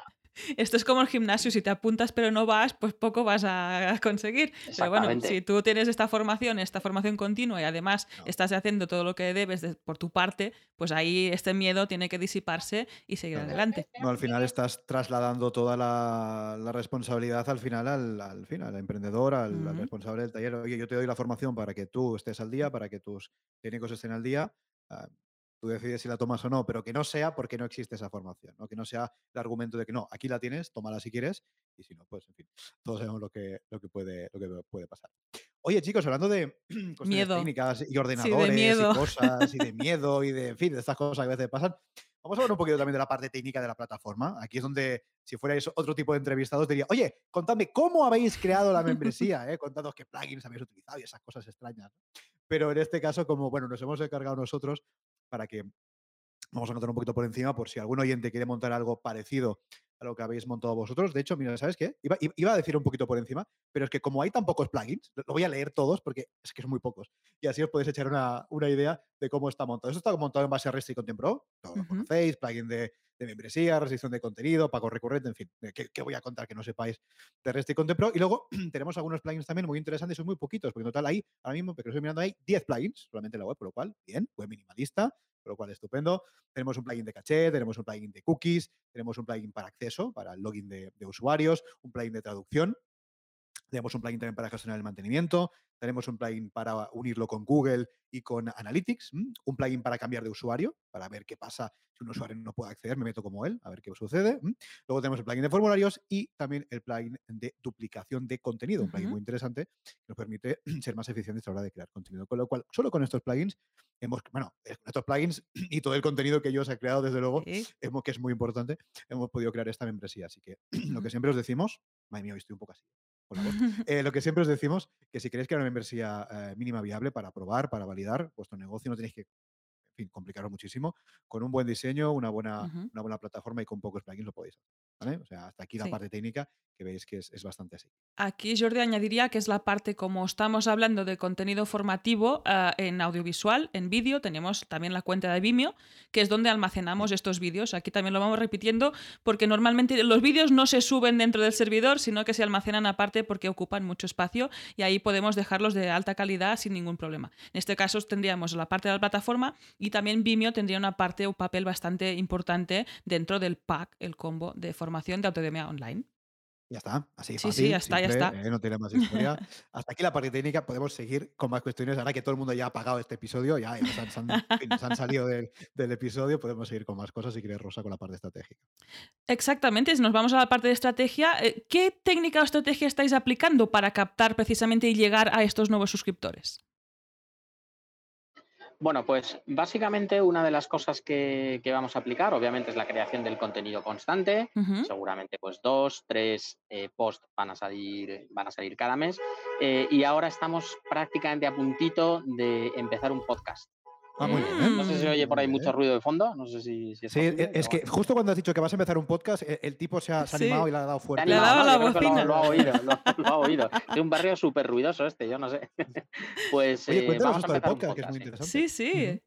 [SPEAKER 2] Esto es como el gimnasio, si te apuntas pero no vas, pues poco vas a conseguir. Pero bueno, si tú tienes esta formación, esta formación continua y además estás haciendo todo lo que debes por tu parte, pues ahí este miedo tiene que disiparse y seguir adelante.
[SPEAKER 1] No, al final estás trasladando toda la, responsabilidad al final al, al, al emprendedor, al, responsable del taller. Oye, yo te doy la formación para que tú estés al día, para que tus técnicos estén al día. Tú decides si la tomas o no, pero que no sea porque no existe esa formación, ¿no? que no sea el argumento de que no, aquí la tienes, tómala si quieres, y si no, pues en fin, [LAUGHS] todos sabemos lo que, lo que, puede, lo que puede pasar. Oye, chicos, hablando de [CLEARS THROAT] cosas técnicas y ordenadores y [LAUGHS] cosas y de miedo y de, en fin, de estas cosas que a veces pasan, vamos a hablar un poquito también de la parte técnica de la plataforma. Aquí es donde, si fuerais otro tipo de entrevistados, diría, oye, contadme cómo habéis creado la membresía, ¿eh? contadnos qué plugins habéis utilizado y esas cosas extrañas. Pero en este caso, como bueno, nos hemos encargado nosotros, para que vamos a contar un poquito por encima por si algún oyente quiere montar algo parecido a lo que habéis montado vosotros. De hecho, mira, ¿sabes qué? Iba, a decir un poquito por encima, pero es que como hay tan pocos plugins, lo voy a leer todos porque es que son muy pocos. Y así os podéis echar una, idea de cómo está montado. Esto está montado en base a Restrict Content Pro, todo lo conocéis, plugin de, membresía, restricción de contenido, pago recurrente, en fin, ¿qué, voy a contar que no sepáis de Restrict Content Pro? Y luego [CLEARS THROAT] tenemos algunos plugins también muy interesantes, son muy poquitos, porque en total ahí, ahora mismo, porque estoy mirando ahí, 10 plugins solamente en la web, por lo cual, bien, web minimalista, por lo cual estupendo. Tenemos un plugin de caché, tenemos un plugin de cookies, tenemos un plugin para acceso, para el login de, de usuarios, un plugin de traducción. Tenemos un plugin también para gestionar el mantenimiento, tenemos un plugin para unirlo con Google y con Analytics, un plugin para cambiar de usuario, para ver qué pasa si un usuario no puede acceder, me meto como él, a ver qué sucede. Luego tenemos el plugin de formularios y también el plugin de duplicación de contenido, un plugin muy interesante que nos permite [CLEARS THROAT] ser más eficientes a la hora de crear contenido. Con lo cual, solo con estos plugins hemos, bueno, estos plugins [CLEARS THROAT] y todo el contenido que ellos han creado, desde luego, hemos, que es muy importante, hemos podido crear esta membresía. Así que [CLEARS THROAT] lo que siempre os decimos, madre mía, hoy estoy un poco así. [LAUGHS] Eh, lo que siempre os decimos, que si queréis crear una membresía eh, mínima viable para probar, para validar vuestro negocio, no tenéis que en fin, complicaros muchísimo. Con un buen diseño, una buena, una buena plataforma y con pocos plugins lo podéis hacer. O sea, hasta aquí la parte técnica que veis que es, bastante así.
[SPEAKER 2] Aquí Jordi añadiría que es la parte, como estamos hablando de contenido formativo ah, en audiovisual, en vídeo, tenemos también la cuenta de Vimeo, que es donde almacenamos estos vídeos. Aquí también lo vamos repitiendo porque normalmente los vídeos no se suben dentro del servidor, sino que se almacenan aparte porque ocupan mucho espacio y ahí podemos dejarlos de alta calidad sin ningún problema. En este caso tendríamos la parte de la plataforma y también Vimeo tendría una parte o papel bastante importante dentro del pack, el combo de formación de Autodemia Online.
[SPEAKER 1] Ya está, así
[SPEAKER 2] sí, Sí, ya está, ya está.
[SPEAKER 1] ¿eh? no tiene más historia. [LAUGHS] Hasta aquí la parte técnica, podemos seguir con más cuestiones. Ahora que todo el mundo ya ha apagado este episodio, ya, se, han, salido del, episodio, podemos seguir con más cosas si quieres, Rosa, con la parte estratégica.
[SPEAKER 2] Exactamente, si nos vamos a la parte de estrategia, eh, ¿qué técnica o estrategia estáis aplicando para captar precisamente y llegar a estos nuevos suscriptores?
[SPEAKER 3] Bueno, pues básicamente una de las cosas que, vamos a aplicar, obviamente, es la creación del contenido constante. Seguramente, pues dos, tres eh, posts van a salir, van a salir cada mes. Eh, y ahora estamos prácticamente a puntito de empezar un podcast.
[SPEAKER 1] Ah, muy bien.
[SPEAKER 3] No sé si oye por ahí mucho ruido de fondo. No sé si,
[SPEAKER 1] sí, es que justo cuando has dicho que vas a empezar un podcast, e, el, tipo se ha, animado y le ha dado fuerte.
[SPEAKER 2] Le ha dado la bocina.
[SPEAKER 3] Lo, ha oído, [LAUGHS] lo, ha oído. Es un barrio súper ruidoso este, yo no sé. [LAUGHS] Pues
[SPEAKER 1] Oye, eh, vamos a empezar podcast, que es muy interesante.
[SPEAKER 2] Sí, sí.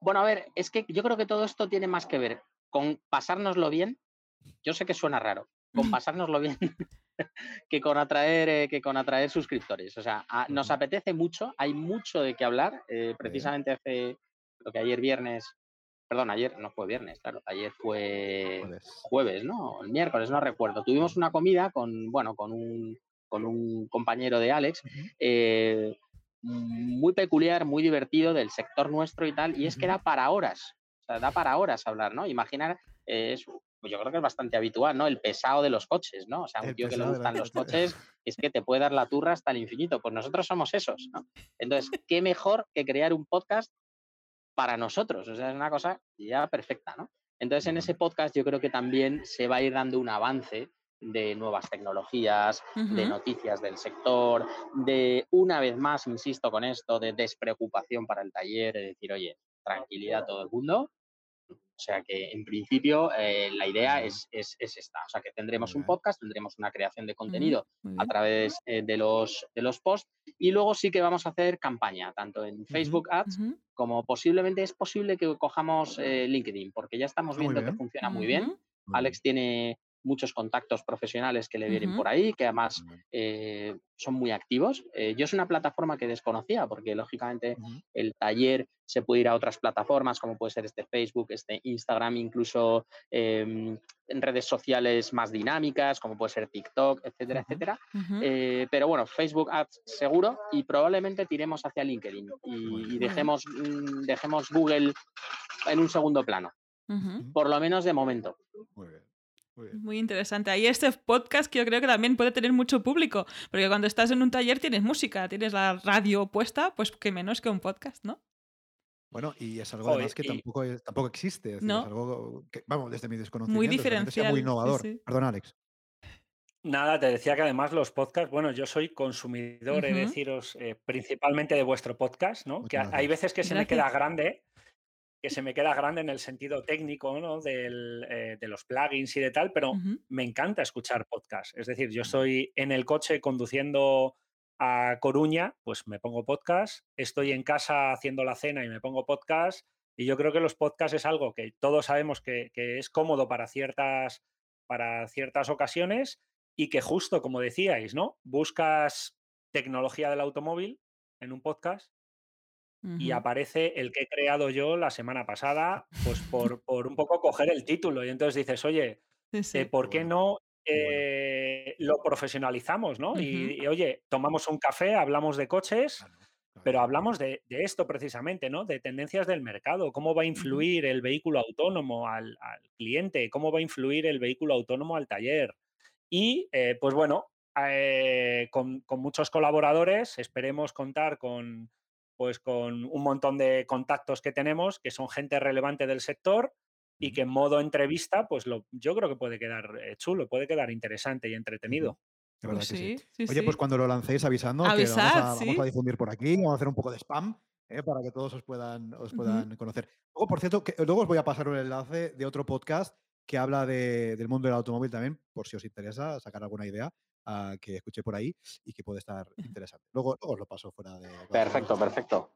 [SPEAKER 3] Bueno, a ver, es que yo creo que todo esto tiene más que ver con pasárnoslo bien. Yo sé que suena raro, con [LAUGHS] pasárnoslo bien que con atraer eh, que con atraer suscriptores. O sea, nos apetece mucho, hay mucho de qué hablar. Eh, precisamente hace lo que ayer viernes, perdón, ayer no fue viernes, claro, ayer fue jueves, ¿no? El miércoles, no recuerdo. Tuvimos una comida con, bueno, con un, con un compañero de Alex. Eh, muy peculiar, muy divertido del sector nuestro y tal, y es que da para horas, o sea, da para horas hablar, ¿no? Imaginar, es pues yo creo que es bastante habitual, ¿no? El pesado de los coches, ¿no? O sea, un tío que le gustan los coches es que te puede dar la turra hasta el infinito. Pues nosotros somos esos, ¿no? Entonces, ¿qué mejor que crear un podcast para nosotros? O sea, es una cosa ya perfecta, ¿no? Entonces, en ese podcast yo creo que también se va a ir dando un avance de nuevas tecnologías, de noticias del sector, de, una vez más, insisto con esto, de despreocupación para el taller, de decir, oye, tranquilidad todo el mundo, o sea que en principio eh, la idea es, esta. O sea que tendremos un podcast, tendremos una creación de contenido a través eh, de, los, de los posts y luego sí que vamos a hacer campaña, tanto en Facebook Ads como posiblemente es posible que cojamos eh, LinkedIn, porque ya estamos ah, viendo que funciona muy bien. Alex tiene muchos contactos profesionales que le vienen por ahí, que además eh, son muy activos. Eh, yo es una plataforma que desconocía, porque lógicamente el taller se puede ir a otras plataformas, como puede ser este Facebook, este Instagram, incluso em, en redes sociales más dinámicas, como puede ser TikTok, etcétera, etcétera. Eh, pero bueno, Facebook Ads seguro y probablemente tiremos hacia LinkedIn y, dejemos, mm, dejemos Google en un segundo plano. Por lo menos de momento.
[SPEAKER 1] Muy bien.
[SPEAKER 2] Muy, interesante. Ahí este podcast que yo creo que también puede tener mucho público, porque cuando estás en un taller tienes música, tienes la radio puesta, pues que menos que un podcast, ¿no?
[SPEAKER 1] Bueno, y es algo además que tampoco, tampoco existe. Es,
[SPEAKER 2] ¿No?
[SPEAKER 1] es algo que, vamos, desde mi desconocimiento.
[SPEAKER 2] Muy diferencial.
[SPEAKER 1] Muy innovador. Perdón, Alex.
[SPEAKER 4] Nada, te decía que además los podcasts, bueno, yo soy consumidor, he deciros, eh, principalmente de vuestro podcast, ¿no? que hay veces que se me queda grande que se me queda grande en el sentido técnico ¿no? Eh, de los plugins y de tal, pero me encanta escuchar podcasts. Es decir, yo estoy en el coche conduciendo a Coruña, pues me pongo podcast, estoy en casa haciendo la cena y me pongo podcast, y yo creo que los podcasts es algo que todos sabemos que, es cómodo para ciertas, para ciertas ocasiones y que justo como decíais, ¿no? Buscas tecnología del automóvil en un podcast y aparece el que he creado yo la semana pasada, pues [LAUGHS] por, por un poco coger el título. Y entonces dices, oye, eh, ¿por qué no eh, lo profesionalizamos, ¿no? y, oye, tomamos un café, hablamos de coches, pero hablamos de, esto precisamente, ¿no? De tendencias del mercado, cómo va a influir el vehículo autónomo al, cliente, cómo va a influir el vehículo autónomo al taller. Y, eh, pues bueno, con, con muchos colaboradores, esperemos contar con pues con un montón de contactos que tenemos, que son gente relevante del sector y que en modo entrevista, pues lo, yo creo que puede quedar eh, chulo, puede quedar interesante y entretenido.
[SPEAKER 2] Pues sí,
[SPEAKER 1] Oye, pues cuando lo lancéis avisando que vamos a, difundir por aquí, vamos a hacer un poco de spam eh, para que todos os puedan, os puedan conocer. Luego, por cierto, que, luego os voy a pasar un enlace de otro podcast que habla del mundo del automóvil también, por si os interesa sacar alguna idea que escuché por ahí y que puede estar interesante. Luego, os lo paso fuera de...
[SPEAKER 3] Perfecto, perfecto.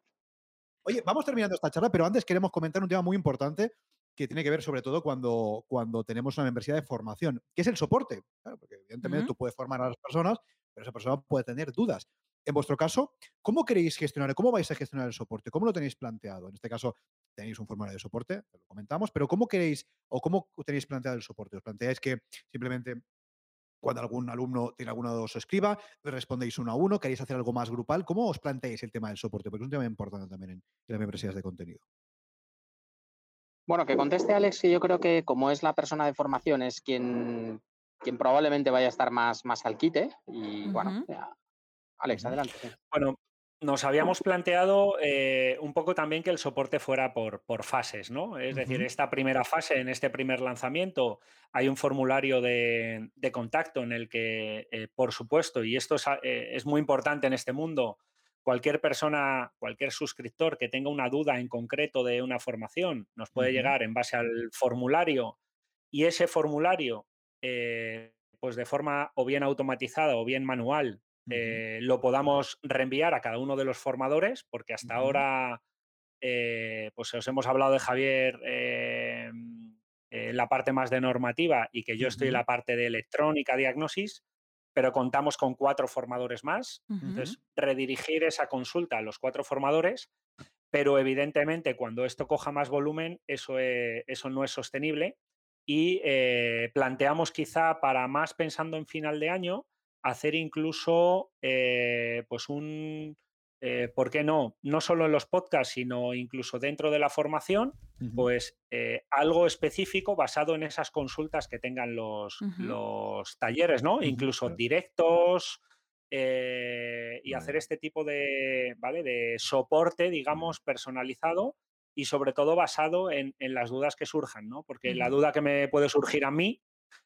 [SPEAKER 1] Oye, vamos terminando esta charla, pero antes queremos comentar un tema muy importante que tiene que ver sobre todo cuando, cuando tenemos una membresía de formación, que es el soporte. porque evidentemente tú puedes formar a las personas, pero esa persona puede tener dudas. En vuestro caso, ¿cómo queréis gestionar, cómo vais a gestionar el soporte? ¿Cómo lo tenéis planteado? En este caso, tenéis un formulario de soporte, lo comentamos, pero ¿cómo queréis o cómo tenéis planteado el soporte? ¿Os planteáis que simplemente cuando algún alumno tiene alguna duda os escriba, respondéis uno a uno, queréis hacer algo más grupal? ¿Cómo os planteáis el tema del soporte? Porque es un tema importante también en, las membresías de contenido.
[SPEAKER 3] Bueno, que conteste Alex, que yo creo que como es la persona de formación, es quien, quien probablemente vaya a estar más, más al quite. Y bueno, Alex, adelante.
[SPEAKER 4] Bueno, nos habíamos planteado eh, un poco también que el soporte fuera por, por fases, ¿no? Es decir, esta primera fase, en este primer lanzamiento, hay un formulario de, contacto en el que, eh, por supuesto, y esto eh, es, muy importante en este mundo, cualquier persona, cualquier suscriptor que tenga una duda en concreto de una formación, nos puede llegar en base al formulario y ese formulario, pues de forma o bien automatizada o bien manual, eh, lo podamos reenviar a cada uno de los formadores, porque hasta ahora, eh, pues os hemos hablado de Javier eh, la parte más de normativa y que yo estoy en la parte de electrónica, diagnosis, pero contamos con cuatro formadores más. Entonces, redirigir esa consulta a los cuatro formadores, pero evidentemente cuando esto coja más volumen, eso, eso no es sostenible. Y planteamos quizá para más pensando en final de año, hacer incluso eh, pues un, eh, ¿por qué no? No solo en los podcasts, sino incluso dentro de la formación, pues eh, algo específico basado en esas consultas que tengan los, los talleres, ¿no? Incluso directos y hacer este tipo de, ¿vale? de soporte, digamos, personalizado y sobre todo basado en, las dudas que surjan, ¿no? Porque la duda que me puede surgir a mí,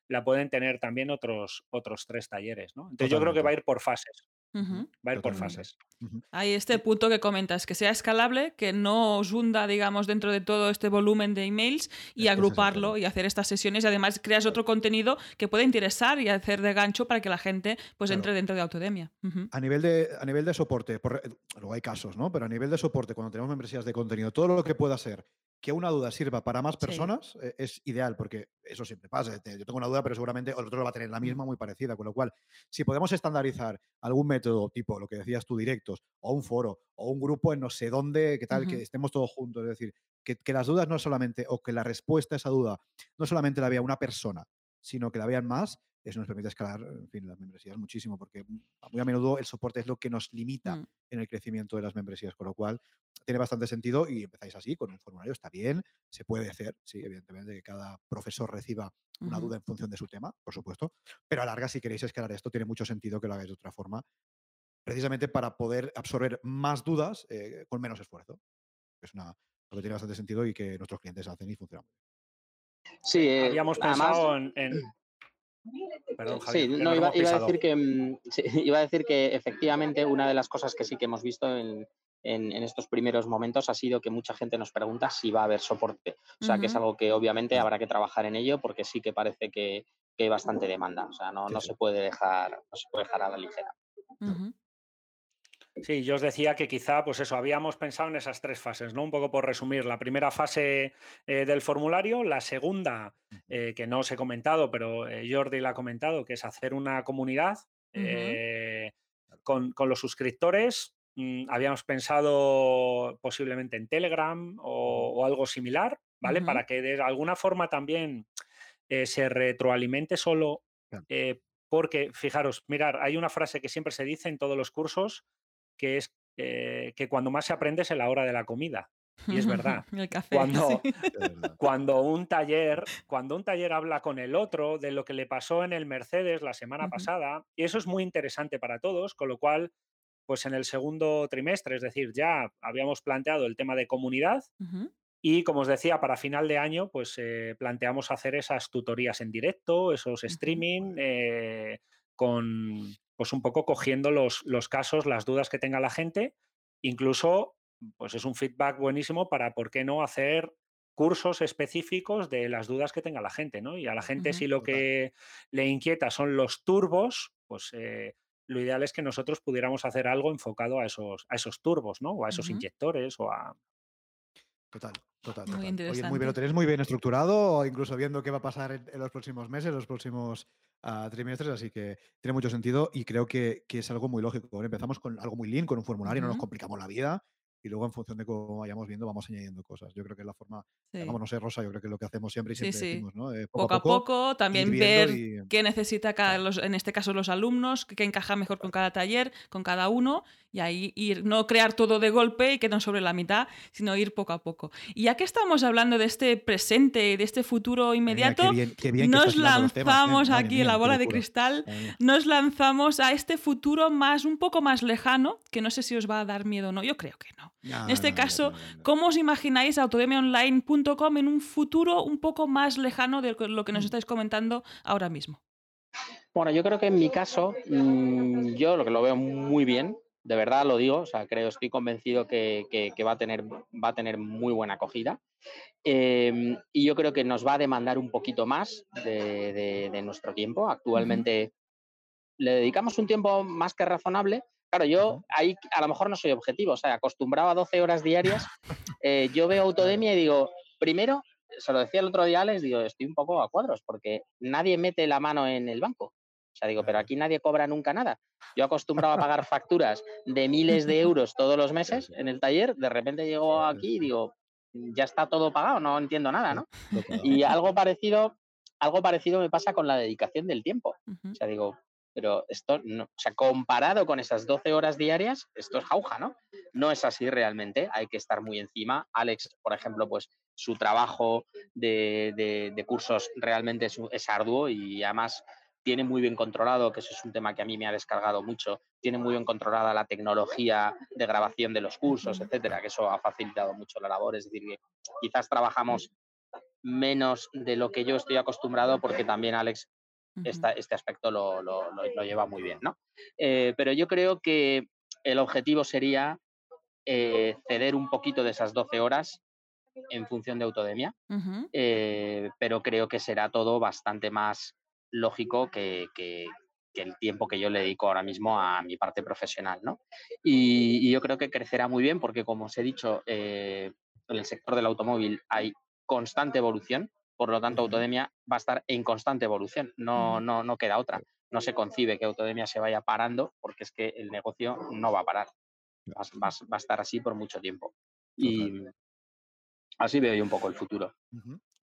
[SPEAKER 4] la pueden tener también otros, otros tres talleres. ¿no? Entonces yo creo que va a ir por fases. Va a ir por fases.
[SPEAKER 2] Hay este punto que comentas, que sea escalable, que no os hunda, digamos, dentro de todo este volumen de emails y agruparlo y hacer estas sesiones. Y además creas otro contenido que pueda interesar y hacer de gancho para que la gente pues entre dentro de Autodemia.
[SPEAKER 1] a, nivel de, a nivel de soporte, luego hay casos, ¿no? Pero a nivel de soporte, cuando tenemos membresías de contenido, todo lo que pueda ser que una duda sirva para más personas eh, es ideal, porque eso siempre pasa. Yo tengo una duda, pero seguramente el otro va a tener la misma muy parecida. Con lo cual, si podemos estandarizar algún método tipo lo que decías tú, directos, o un foro, o un grupo en no sé dónde, que tal, que estemos todos juntos, es decir, que, que, las dudas no solamente, o que la respuesta a esa duda no solamente la vea una persona, sino que la vean más, eso nos permite escalar, en fin, las membresías muchísimo, porque muy a menudo el soporte es lo que nos limita mm. en el crecimiento de las membresías, con lo cual tiene bastante sentido y empezáis así, con un formulario, está bien, se puede hacer, sí, evidentemente, que cada profesor reciba una duda en función de su tema, por supuesto, pero a larga, si queréis escalar esto, tiene mucho sentido que lo hagáis de otra forma, precisamente para poder absorber más dudas eh, con menos esfuerzo. Es una, lo que tiene bastante sentido y que nuestros clientes hacen y funciona muy
[SPEAKER 3] bien. Sí,
[SPEAKER 4] eh, habíamos pensado en, [CLEARS THROAT]
[SPEAKER 3] sí, no, iba, a decir que, mm, [LAUGHS] iba a decir que efectivamente una de las cosas que sí que hemos visto en, estos primeros momentos ha sido que mucha gente nos pregunta si va a haber soporte. O sea, que es algo que obviamente habrá que trabajar en ello porque sí que parece que, hay bastante demanda. O sea, no, no se puede dejar, no se puede dejar a la ligera.
[SPEAKER 4] Sí, yo os decía que quizá, pues eso, habíamos pensado en esas tres fases, ¿no? Un poco por resumir, la primera fase eh, del formulario, la segunda, eh, que no os he comentado, pero eh, Jordi la ha comentado, que es hacer una comunidad con, los suscriptores. Mm, habíamos pensado posiblemente en Telegram o, algo similar, ¿vale? Para que de alguna forma también se retroalimente solo. porque, fijaros, mirar, hay una frase que siempre se dice en todos los cursos, que es eh, que cuando más se aprende es en la hora de la comida. Y es [LAUGHS] verdad. [LAUGHS] cuando, cuando, un taller, cuando un taller habla con el otro de lo que le pasó en el Mercedes la semana pasada, y eso es muy interesante para todos, con lo cual, pues en el segundo trimestre, es decir, ya habíamos planteado el tema de comunidad. Y como os decía, para final de año, pues eh, planteamos hacer esas tutorías en directo, esos streaming, eh, con, pues un poco cogiendo los, los casos, las dudas que tenga la gente, incluso pues es un feedback buenísimo para, ¿por qué no hacer cursos específicos de las dudas que tenga la gente, ¿no? Y a la gente si lo que le inquieta son los turbos, pues eh, lo ideal es que nosotros pudiéramos hacer algo enfocado a esos, a esos turbos, ¿no? O a esos inyectores o a...
[SPEAKER 1] Total, total,
[SPEAKER 2] Muy interesante.
[SPEAKER 1] muy bien, lo tenéis muy bien estructurado, incluso viendo qué va a pasar en, en los próximos meses, los próximos ah, trimestres, así que tiene mucho sentido y creo que, que es algo muy lógico. Empezamos con algo muy lean, con un formulario, no nos complicamos la vida y luego en función de cómo vayamos viendo vamos añadiendo cosas. Yo creo que es la forma,
[SPEAKER 2] Sí.
[SPEAKER 1] vamos, no sé, Rosa, yo creo que es lo que hacemos siempre y siempre
[SPEAKER 2] sí.
[SPEAKER 1] decimos, ¿no? Eh,
[SPEAKER 2] Poco a poco, también ver
[SPEAKER 1] y-
[SPEAKER 2] qué necesita cada, los, en este caso los alumnos, qué encaja mejor con cada taller, con cada uno, y ahí ir, no crear todo de golpe y quedar sobre la mitad, sino ir poco a poco. Y ya que estamos hablando de este presente, de este futuro inmediato,
[SPEAKER 1] qué bien, qué bien que
[SPEAKER 2] nos
[SPEAKER 1] temas, ¿eh?
[SPEAKER 2] lanzamos aquí en la
[SPEAKER 1] qué
[SPEAKER 2] bola de cristal, nos lanzamos a este futuro más, un poco más lejano, que no sé si os va a dar miedo o no, yo creo que no.
[SPEAKER 1] No,
[SPEAKER 2] En este
[SPEAKER 1] no, no,
[SPEAKER 2] caso,
[SPEAKER 1] no, no, no.
[SPEAKER 2] ¿Cómo os imagináis autodemiaonline.com en un futuro un poco más lejano de lo que nos
[SPEAKER 1] Mm.
[SPEAKER 2] estáis comentando ahora mismo?
[SPEAKER 3] Bueno, yo creo que en mi caso, mm, yo lo que lo veo muy bien, de verdad lo digo, o sea, creo, estoy convencido que, que- que va, a tener, va a tener muy buena acogida. Em, y yo creo que nos va a demandar un poquito más de, de- de nuestro tiempo. Actualmente le dedicamos un tiempo más que razonable. Claro, yo ahí a lo mejor no soy objetivo, o sea, acostumbrado a 12 horas diarias, eh, yo veo autodemia y digo, primero, se lo decía el otro día Alex, digo, estoy un poco a cuadros porque nadie mete la mano en el banco. O sea, digo, pero aquí nadie cobra nunca nada. Yo acostumbrado a pagar facturas de miles de euros todos los meses en el taller, de repente llego aquí y digo, ya está todo pagado, no entiendo nada, ¿no? [LAUGHS] Y algo parecido, algo parecido me pasa con la dedicación del tiempo. O sea, digo, pero esto, no, o sea, comparado con esas 12 horas diarias, esto es jauja, ¿no? No es así realmente, hay que estar muy encima. Alex, por ejemplo, pues su trabajo de, de- de cursos realmente es, es arduo y además tiene muy bien controlado, que eso es un tema que a mí me ha descargado mucho, tiene muy bien controlada la tecnología de grabación de los cursos, etcétera, que eso ha facilitado mucho la labor. Es decir, que quizás trabajamos menos de lo que yo estoy acostumbrado porque también Alex. Esta- este aspecto lo, lo- lo- lo lleva muy bien, ¿no? Eh, pero yo creo que el objetivo sería eh, ceder un poquito de esas 12 horas en función de autodemia, eh, pero creo que será todo bastante más lógico que, que- que el tiempo que yo le dedico ahora mismo a mi parte profesional, ¿no? Y, y yo creo que crecerá muy bien porque, como os he dicho, en el sector del automóvil hay constante evolución, por lo tanto. Autodemia va a estar en constante evolución, no, no, no queda otra. No se concibe que Autodemia se vaya parando porque es que el negocio no va a parar, va, a- va a- va a estar así por mucho tiempo. Y así veo yo un poco el futuro.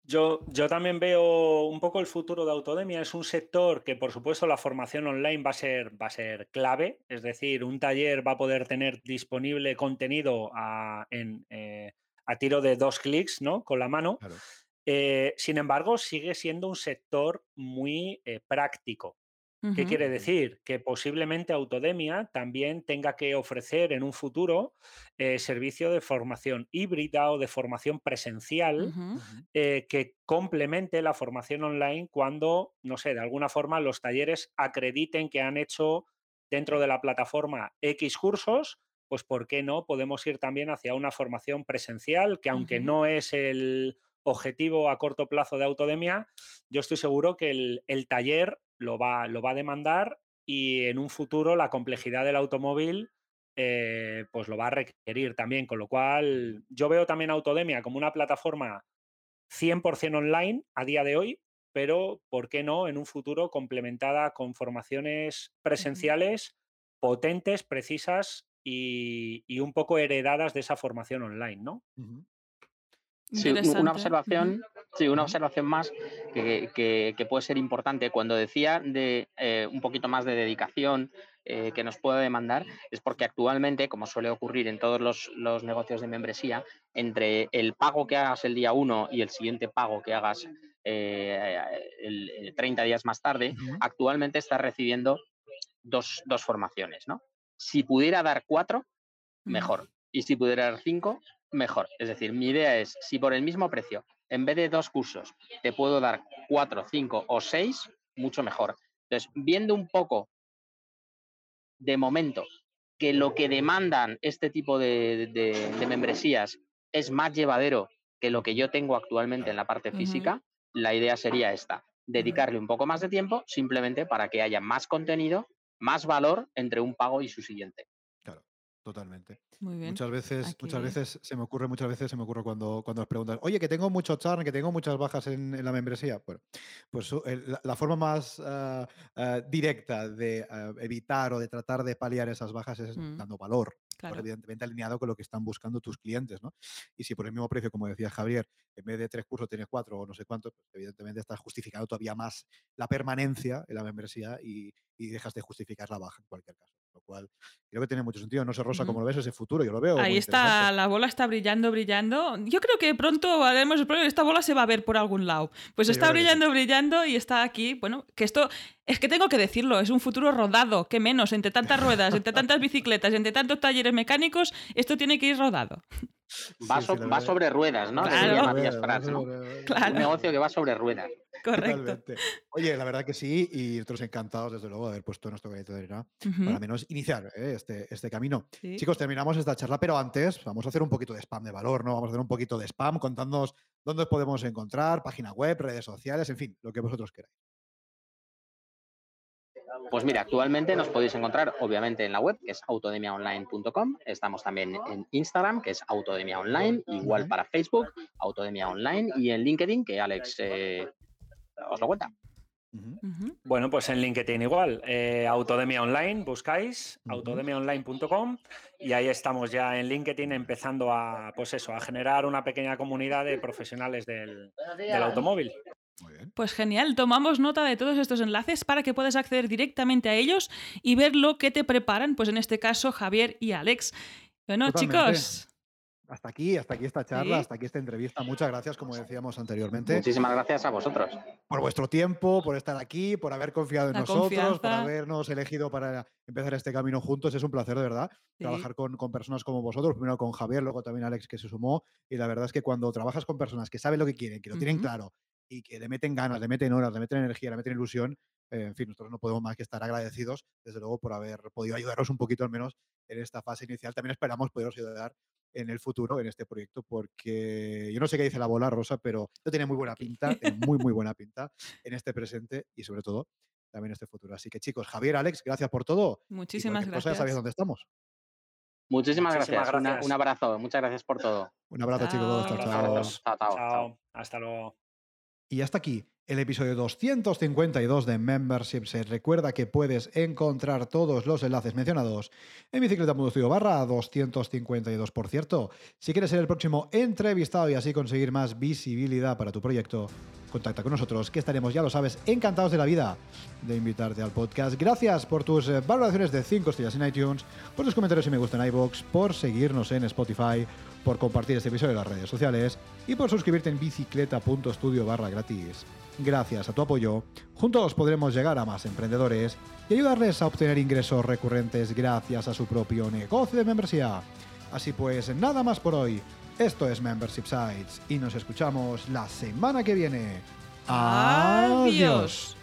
[SPEAKER 4] Yo, yo también veo un poco el futuro de Autodemia. Es un sector que, por supuesto, la formación online va a ser, va a ser clave. Es decir, un taller va a poder tener disponible contenido a, en, eh, a tiro de dos clics, ¿no? Con la mano.
[SPEAKER 1] Claro.
[SPEAKER 4] Eh, sin embargo, sigue siendo un sector muy eh, práctico. ¿Qué quiere decir? Que posiblemente Autodemia también tenga que ofrecer en un futuro eh, servicio de formación híbrida o de formación presencial eh, que complemente la formación online cuando, no sé, de alguna forma los talleres acrediten que han hecho dentro de la plataforma X cursos, pues ¿por qué no? Podemos ir también hacia una formación presencial que aunque no es el objetivo a corto plazo de Autodemia, yo estoy seguro que el, el taller lo va, lo va a demandar y en un futuro la complejidad del automóvil eh, pues lo va a requerir también, con lo cual yo veo también Autodemia como una plataforma 100% online a día de hoy, pero ¿por qué no en un futuro complementada con formaciones presenciales potentes, precisas y, y un poco heredadas de esa formación online, ¿no?
[SPEAKER 3] Sí, una observación, sí, una observación más que, que- que puede ser importante. Cuando decía de eh, un poquito más de dedicación eh, que nos puede demandar, es porque actualmente, como suele ocurrir en todos los, los negocios de membresía, entre el pago que hagas el día 1 y el siguiente pago que hagas eh, el- el 30 días más tarde, actualmente estás recibiendo dos, dos formaciones, ¿no? Si pudiera dar cuatro, mejor. Y si pudiera dar cinco, mejor. Es decir, mi idea es, si por el mismo precio, en vez de dos cursos, te puedo dar cuatro, cinco o seis, mucho mejor. Entonces, viendo un poco de momento que lo que demandan este tipo de, de- de membresías es más llevadero que lo que yo tengo actualmente en la parte física, la idea sería esta, dedicarle un poco más de tiempo simplemente para que haya más contenido, más valor entre un pago y su siguiente.
[SPEAKER 1] Totalmente.
[SPEAKER 2] Muy bien.
[SPEAKER 1] Muchas veces,
[SPEAKER 2] Aquí-
[SPEAKER 1] muchas veces se me ocurre, muchas veces se me ocurre cuando, cuando os preguntan, oye, que tengo mucho churn, que tengo muchas bajas en, en la membresía. Bueno, pues el- la, forma más ah, directa de ah, evitar o de tratar de paliar esas bajas es
[SPEAKER 2] Mm.
[SPEAKER 1] dando valor. pues, evidentemente alineado con lo que están buscando tus clientes, ¿no? Y si por el mismo precio, como decía Javier, en vez de tres cursos tienes cuatro o no sé cuántos, pues evidentemente estás justificando todavía más la permanencia en la membresía y, y dejas de justificar la baja en cualquier caso. Lo cual creo que tiene mucho sentido. No sé, Rosa, cómo lo ves ese futuro. Yo lo veo. muy
[SPEAKER 2] Ahí está, la bola está brillando, brillando. Yo creo que pronto haremos el problema. Esta bola se va a ver por algún lado. Pues
[SPEAKER 1] Sí,
[SPEAKER 2] está brillando, brillando y está aquí. Bueno, que esto es que tengo que decirlo, es un futuro rodado, que menos, entre tantas ruedas, entre tantas bicicletas, entre tantos talleres mecánicos, esto tiene que ir rodado.
[SPEAKER 3] Va,
[SPEAKER 1] Sí,
[SPEAKER 3] so-
[SPEAKER 1] sí, la
[SPEAKER 3] va
[SPEAKER 1] verdad.
[SPEAKER 3] sobre ruedas, ¿no?
[SPEAKER 2] Claro.
[SPEAKER 1] sobre-
[SPEAKER 3] Prats. Un negocio que va sobre ruedas.
[SPEAKER 2] Correcto.
[SPEAKER 1] Totalmente. Oye, la verdad que sí, y nosotros encantados, desde luego, de haber puesto nuestro granito de arena
[SPEAKER 2] Ujú,
[SPEAKER 1] para al menos iniciar ¿eh? este, este camino.
[SPEAKER 2] sí.
[SPEAKER 1] Chicos, terminamos esta charla, pero antes vamos a hacer un poquito de spam de valor, ¿no? Vamos a hacer un poquito de spam contándonos dónde os podemos encontrar, página web, redes sociales, en fin, lo que vosotros queráis.
[SPEAKER 3] Pues mira, actualmente nos podéis encontrar obviamente en la web, que es autodemiaonline.com. Estamos también en Instagram, que es Autodemia Online, igual para Facebook, Autodemia Online, y en LinkedIn, que Alex eh, os lo cuenta.
[SPEAKER 4] Bueno, pues en LinkedIn igual, eh, Autodemia Online, buscáis autodemiaonline.com y ahí estamos ya en LinkedIn empezando a, pues eso, a generar una pequeña comunidad de profesionales del, del automóvil.
[SPEAKER 1] Muy bien.
[SPEAKER 2] Pues genial, tomamos nota de todos estos enlaces para que puedas acceder directamente a ellos y ver lo que te preparan, pues en este caso Javier y Alex. Bueno,
[SPEAKER 1] Totalmente.
[SPEAKER 2] chicos,
[SPEAKER 1] Hasta aquí, hasta aquí esta charla,
[SPEAKER 2] Sí.
[SPEAKER 1] hasta aquí esta entrevista. Muchas gracias, como decíamos anteriormente,
[SPEAKER 3] Muchísimas gracias a vosotros.
[SPEAKER 1] por vuestro tiempo, por estar aquí, por haber confiado en
[SPEAKER 2] La
[SPEAKER 1] nosotros, por habernos elegido para empezar este camino juntos. Es un placer, de verdad.
[SPEAKER 2] Sí.
[SPEAKER 1] trabajar con, con personas como vosotros, primero con Javier, luego también Alex que se sumó, y la verdad es que cuando trabajas con personas que saben lo que quieren, que lo tienen claro y que le meten ganas, le meten horas, le meten energía, le meten ilusión, eh, en fin, nosotros no podemos más que estar agradecidos, desde luego, por haber podido ayudaros un poquito al menos en esta fase inicial. También esperamos poderos ayudar en el futuro en este proyecto, porque yo no sé qué dice la bola, Rosa, pero tiene muy buena pinta, tiene muy, muy buena pinta en este presente y sobre todo también en este futuro. Así que chicos, Javier, Alex, gracias por todo.
[SPEAKER 2] muchísimas
[SPEAKER 1] cualquier cosa ya sabéis
[SPEAKER 2] gracias.
[SPEAKER 1] dónde estamos.
[SPEAKER 3] Muchísimas,
[SPEAKER 4] Muchísimas
[SPEAKER 3] gracias. Una-
[SPEAKER 4] gracias.
[SPEAKER 3] un abrazo. Muchas gracias por todo.
[SPEAKER 1] Un abrazo, chicos. Chao.
[SPEAKER 4] Todos.
[SPEAKER 3] Chao, chao, chao.
[SPEAKER 4] Chao, hasta luego.
[SPEAKER 1] Y hasta aquí el episodio 252 de Membership Set. Recuerda que puedes encontrar todos los enlaces mencionados en bicicleta.studio barra 252. Por cierto, si quieres ser el próximo entrevistado y así conseguir más visibilidad para tu proyecto, contacta con nosotros, que estaremos, ya lo sabes, encantados de la vida de invitarte al podcast. Gracias por tus eh, valoraciones de 5 estrellas en iTunes, por tus comentarios y me gusta en iVoox, por seguirnos en Spotify, por compartir este episodio en las redes sociales y por suscribirte en bicicleta.studio barra gratis. Gracias a tu apoyo, juntos podremos llegar a más emprendedores y ayudarles a obtener ingresos recurrentes gracias a su propio negocio de membresía. Así pues, nada más por hoy. Esto es Membership Sites y nos escuchamos la semana que viene.
[SPEAKER 2] Adiós.